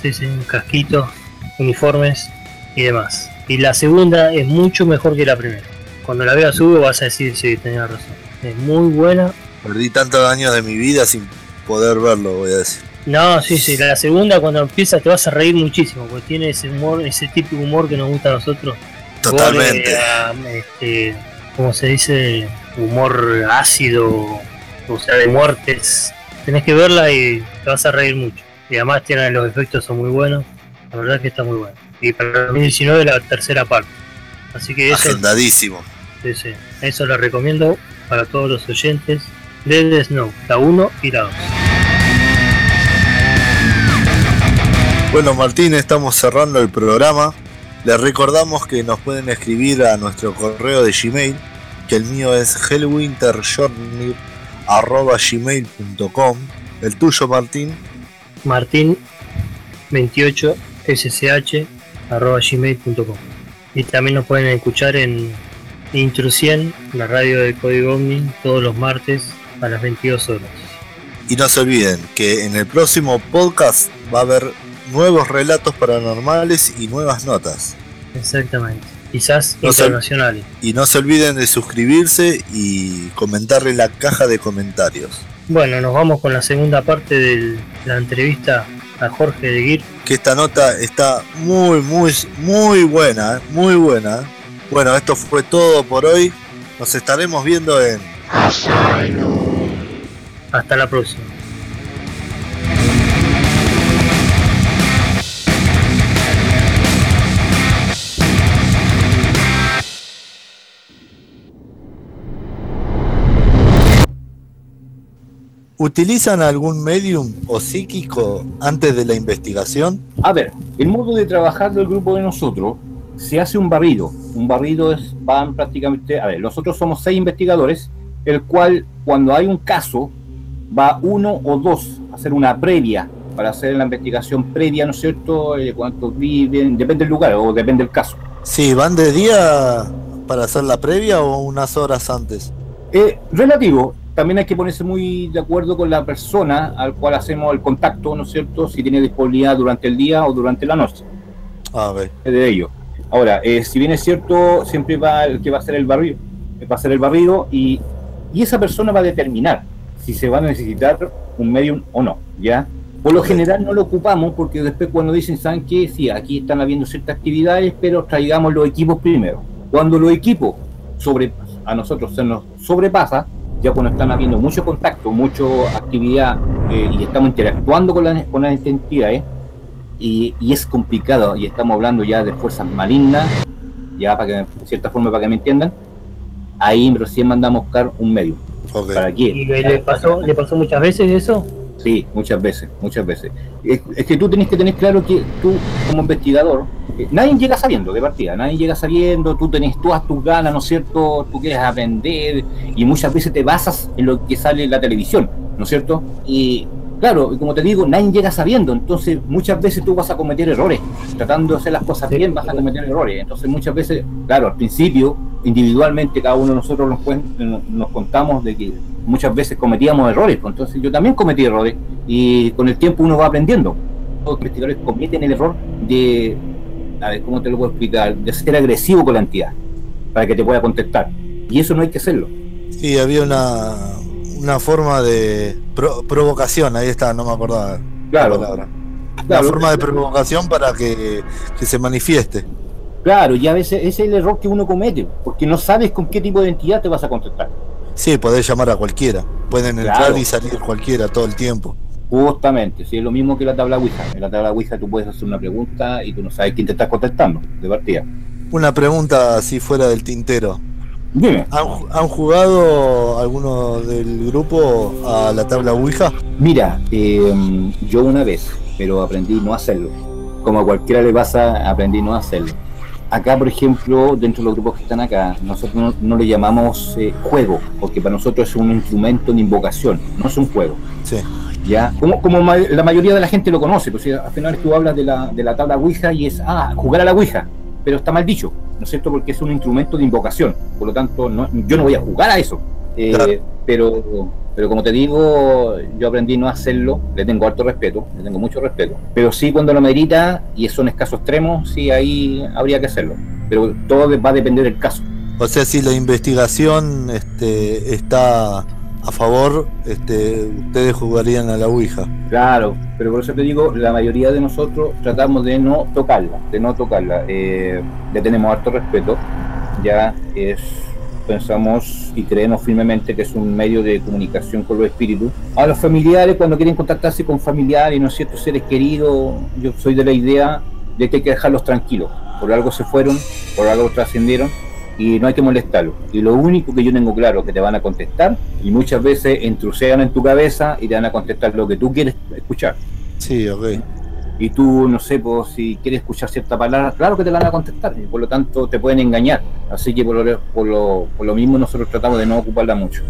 Sí, sí, un casquito, uniformes y demás. Y la segunda es mucho mejor que la primera. Cuando la veas Hugo vas a decir, sí, tenías razón. Es muy buena. Perdí tantos años de mi vida sin poder verlo, voy a decir. No, sí, sí, la segunda cuando empieza te vas a reír muchísimo, porque tiene ese humor, ese típico humor que nos gusta a nosotros. Totalmente. Ah, este, como se dice, humor ácido, o sea, de muertes. Tenés que verla y te vas a reír mucho. Y además tiene los efectos son muy buenos. La verdad es que está muy bueno. Y para el 2019 la tercera parte. Así que eso, Agendadísimo. sí, sí, eso lo recomiendo para todos los oyentes de Snow, la 1 y la 2. Bueno, Martín, estamos cerrando el programa. Les recordamos que nos pueden escribir a nuestro correo de Gmail, que el mío es hellwinterjourney.gmail.com El tuyo, Martín. Martín 28 ssh arroba gmail.com y también nos pueden escuchar en 100, la radio de Código Omni, todos los martes a las 22 horas. Y no se olviden que en el próximo podcast va a haber nuevos relatos paranormales y nuevas notas. Exactamente. Quizás No internacionales. Y no se olviden de suscribirse y comentar en la caja de comentarios. Bueno, nos vamos con la segunda parte de la entrevista a Jorge de Guir. Que esta nota está muy, muy, muy buena, ¿eh? muy buena. Bueno, esto fue todo por hoy. Nos estaremos viendo en Hasta la próxima. ¿Utilizan algún medium o psíquico antes de la investigación? A ver, el modo de trabajar del grupo de nosotros se hace un barrido. Un barrido es, van prácticamente, a ver, nosotros somos seis investigadores, el cual cuando hay un caso va uno o dos a hacer una previa para hacer la investigación previa, ¿no es cierto? Eh, cuántos viven, depende del lugar o depende del caso. Sí, ¿van de día para hacer la previa o unas horas antes? Eh, relativo, también hay que ponerse muy de acuerdo con la persona al cual hacemos el contacto, ¿no es cierto? Si tiene disponibilidad durante el día o durante la noche. A ver. de ello. Ahora, eh, si bien es cierto, siempre va el que va a hacer el barrido, va a hacer el barrido y, y esa persona va a determinar si se va a necesitar un medium o no, ¿ya? Por lo general no lo ocupamos porque después cuando dicen, ¿saben qué? Sí, aquí están habiendo ciertas actividades, pero traigamos los equipos primero. Cuando los equipos sobre, a nosotros se nos sobrepasa, ya cuando están habiendo mucho contacto, mucha actividad eh, y estamos interactuando con, la, con las entidades, y, y es complicado, y estamos hablando ya de fuerzas malignas, ya para que, de cierta forma para que me entiendan, ahí recién mandamos a buscar un medio. ¿Para qué? ¿Y le pasó, le pasó muchas veces eso? Sí, muchas veces, muchas veces. Es, es que tú tenés que tener claro que tú, como investigador, eh, nadie llega sabiendo de partida, nadie llega sabiendo, tú tenés todas tus ganas, ¿no es cierto? Tú quieres aprender y muchas veces te basas en lo que sale en la televisión, ¿no es cierto? Y claro, como te digo, nadie llega sabiendo, entonces muchas veces tú vas a cometer errores, tratando de hacer las cosas bien vas a cometer errores, entonces muchas veces, claro, al principio, individualmente cada uno de nosotros nos- nos contamos de que muchas veces cometíamos errores, pues, entonces yo también cometí errores y con el tiempo uno va aprendiendo. Los investigadores cometen el error de, a ver, ¿cómo te lo puedo explicar? De ser agresivo con la entidad para que te pueda contestar. Y eso no hay que hacerlo. Sí, había una, una forma de pro- provocación, ahí está, no me acordaba Claro. la palabra. Claro. Una forma de provocación para que, que se manifieste. Claro, y a veces ese es el error que uno comete, porque no sabes con qué tipo de entidad te vas a contestar. Sí, podés llamar a cualquiera. Pueden entrar Claro. y salir cualquiera todo el tiempo. Justamente, sí, es lo mismo que la tabla Ouija. En la tabla Ouija tú puedes hacer una pregunta y tú no sabes quién te está contestando de partida. Una pregunta así fuera del tintero. Dime. ¿Han, han jugado alguno del grupo a la tabla Ouija? Mira, eh, yo una vez, pero aprendí no a hacerlo. Como a cualquiera le pasa, aprendí no a hacerlo. Acá, por ejemplo, dentro de los grupos que están acá, nosotros no, no le llamamos eh, juego, porque para nosotros es un instrumento de invocación, no es un juego. Sí. ¿ya? Como, como ma- la mayoría de la gente lo conoce, pues al final tú hablas de la, de la tabla Ouija y es, ah, jugar a la Ouija, pero está mal dicho, ¿no es cierto? Porque es un instrumento de invocación, por lo tanto, no- yo no voy a jugar a eso. Eh, Claro. pero, pero como te digo, yo aprendí no a hacerlo, le tengo alto respeto, le tengo mucho respeto, pero sí cuando lo merita y son escasos extremos, sí ahí habría que hacerlo, pero todo va a depender del caso. O sea, si la investigación este, está a favor, este, ustedes jugarían a la Ouija. Claro, pero por eso te digo, la mayoría de nosotros tratamos de no tocarla, de no tocarla. Eh, le tenemos harto respeto, ya es, pensamos y creemos firmemente que es un medio de comunicación con los espíritus. A los familiares, cuando quieren contactarse con familiares, ¿no es cierto?, seres queridos, yo soy de la idea de que hay que dejarlos tranquilos. Por algo se fueron, por algo trascendieron y no hay que molestarlos. Y lo único que yo tengo claro es que te van a contestar y muchas veces intrusean en tu cabeza y te van a contestar lo que tú quieres escuchar. Sí, ok. Y tú, no sé, pues, si quieres escuchar cierta palabra, claro que te la van a contestar y por lo tanto te pueden engañar. Así que por lo, por lo, por lo mismo nosotros tratamos de no ocuparla mucho.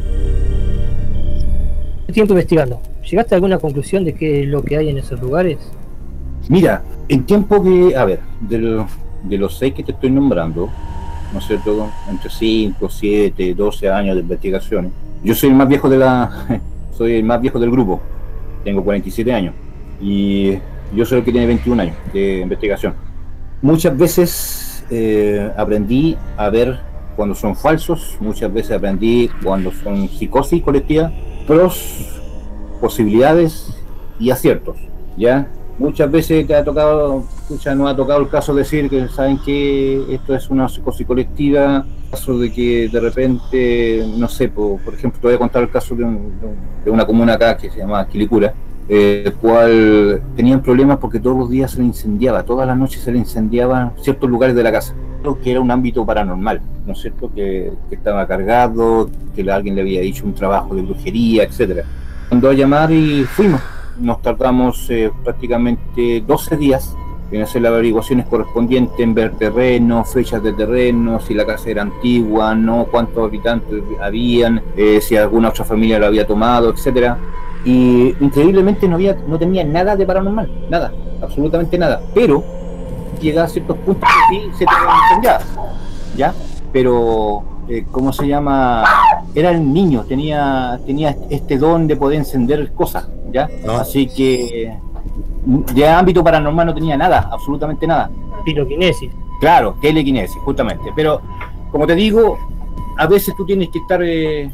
tiempo investigando. ¿Llegaste a alguna conclusión de qué es lo que hay en esos lugares? Mira, en tiempo que, a ver, de, lo- de los seis que te estoy nombrando, ¿no es cierto? Entre 5, 7, 12 años de investigaciones. Yo soy el más viejo de la, soy el más viejo del grupo. Tengo 47 años. Y yo soy el que tiene 21 años de investigación. Muchas veces eh, aprendí a ver cuando son falsos, muchas veces aprendí cuando son psicosis colectiva, pros, posibilidades y aciertos, ¿ya? Muchas veces te ha tocado, escucha, nos ha tocado el caso de decir que saben que esto es una psicosis colectiva, caso de que de repente, no sé, por, por ejemplo, te voy a contar el caso de, un- de un- de una comuna acá que se llama Quilicura, el cual tenían problemas porque todos los días se le incendiaba, todas las noches se le incendiaban ciertos lugares de la casa, que era un ámbito paranormal, ¿no es cierto? Que, que estaba cargado, que alguien le había dicho un trabajo de brujería, etcétera. Mandó a llamar y fuimos. Nos tardamos eh, prácticamente 12 días en hacer las averiguaciones correspondientes, en ver terrenos, fechas de terreno, si la casa era antigua, no, cuántos habitantes habían, eh, si alguna otra familia lo había tomado, etcétera. Y increíblemente no había, no tenía nada de paranormal, nada, absolutamente nada. Pero llega a ciertos puntos que sí se te incendiar, ¿ya? Pero, eh, ¿cómo se llama? Era el niño, tenía, tenía este don de poder encender cosas, ¿ya? Así que de ámbito paranormal no tenía nada, absolutamente nada. Piroquinesis. Claro, telequinesis, justamente. Pero, como te digo, a veces tú tienes que estar, eh,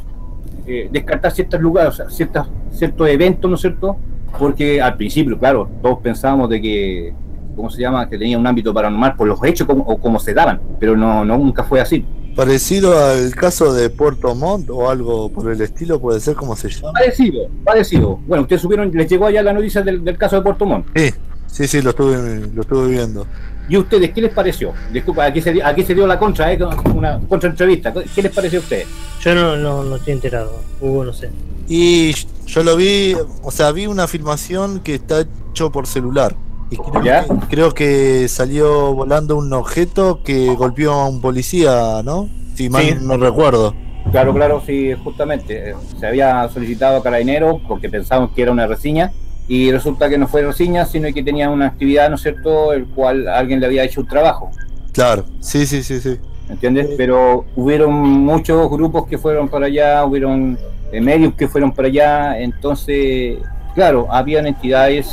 eh, descartar ciertos lugares, o sea, ciertas, ciertos eventos, ¿no es cierto? Porque al principio, claro, todos pensábamos de que, ¿cómo se llama? Que tenía un ámbito paranormal por los hechos como, o como se daban, pero no, no nunca fue así. Parecido al caso de Puerto Montt o algo por el estilo, puede ser como se llama. Parecido, parecido. Bueno, ustedes supieron, les llegó allá la noticia del, del caso de Puerto Montt. Sí. Sí, sí, lo estuve, lo estuve viendo. ¿Y ustedes qué les pareció? Disculpa, aquí se, aquí se dio la contra, ¿eh? una contra entrevista. ¿Qué les pareció a ustedes? Yo no, no, no estoy enterado, Hugo, no sé. Y yo lo vi, o sea, vi una filmación que está hecho por celular. Y creo, ¿Ya? Que, creo que salió volando un objeto que golpeó a un policía, ¿no? Si mal Sí. no recuerdo. Claro, claro, sí, justamente. eh, Se había solicitado a Carabinero porque pensábamos que era una reseña y resulta que no fue reseña, sino que tenía una actividad, ¿no es cierto?, el cual alguien le había hecho un trabajo. Claro, sí, sí, sí, sí. ¿entiendes? Pero hubieron muchos grupos que fueron para allá, hubieron eh, medios que fueron para allá, entonces, claro, habían entidades,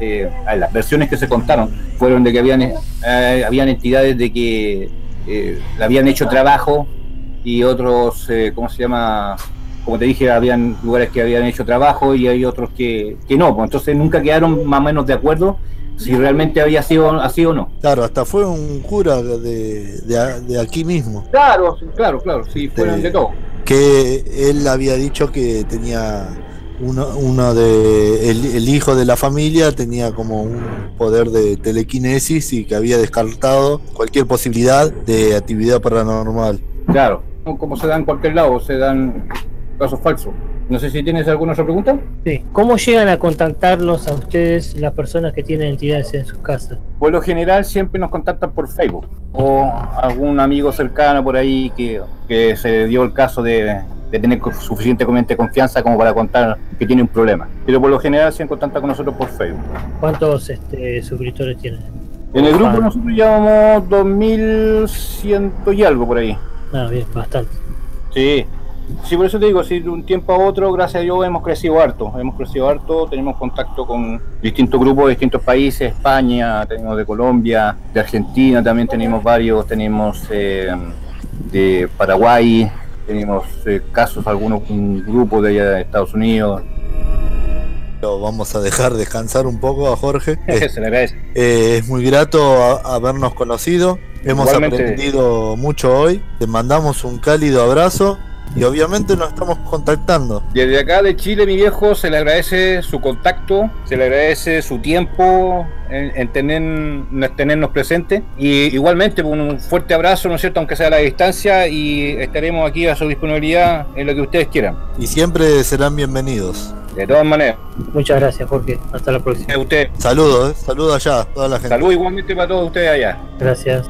eh, las versiones que se contaron fueron de que habían, eh, habían entidades de que eh, le habían hecho trabajo y otros, eh, ¿cómo se llama? Como te dije, habían lugares que habían hecho trabajo y hay otros que, que no, pues entonces nunca quedaron más o menos de acuerdo si realmente había sido así o no. Claro, hasta fue un cura de, de, de aquí mismo. Claro, claro, claro, sí, fueron Sí. de todo. Que él había dicho que tenía uno, uno de el, el hijo de la familia tenía como un poder de telequinesis y que había descartado cualquier posibilidad de actividad paranormal. Claro, como se da en cualquier lado, se dan casos falsos. No sé si tienes alguna otra pregunta. Sí. ¿Cómo llegan a contactarlos a ustedes las personas que tienen entidades en sus casas? Por lo general siempre nos contactan por Facebook o algún amigo cercano por ahí que, que se dio el caso de, de tener suficientemente confianza como para contar que tiene un problema. Pero por lo general se contacta con nosotros por Facebook. ¿Cuántos este, suscriptores tienen? En el grupo Ah, nosotros llevamos 2100 y algo por ahí. Ah, bien, bastante. Sí, sí, por eso te digo, si de un tiempo a otro, gracias a Dios, hemos crecido harto. Hemos crecido harto, tenemos contacto con distintos grupos de distintos países, España, tenemos de Colombia, de Argentina también tenemos varios, tenemos eh, de Paraguay, tenemos eh, casos, algunos, un grupo de allá de Estados Unidos. Lo vamos a dejar descansar un poco a Jorge. Se le agradece. Eh, es muy grato a- habernos conocido. Hemos Igualmente. aprendido mucho hoy. Te mandamos un cálido abrazo y obviamente nos estamos contactando. Desde acá de Chile, mi viejo, se le agradece su contacto, se le agradece su tiempo en, en tener, en tenernos presentes. Y igualmente, un fuerte abrazo, ¿no es cierto?, aunque sea a la distancia, y estaremos aquí a su disponibilidad en lo que ustedes quieran. Y siempre serán bienvenidos. De todas maneras, Muchas gracias, Jorge. Hasta la próxima. a usted. Saludos, ¿eh? saludos allá, a toda la gente. Salud igualmente para todos ustedes allá. Gracias.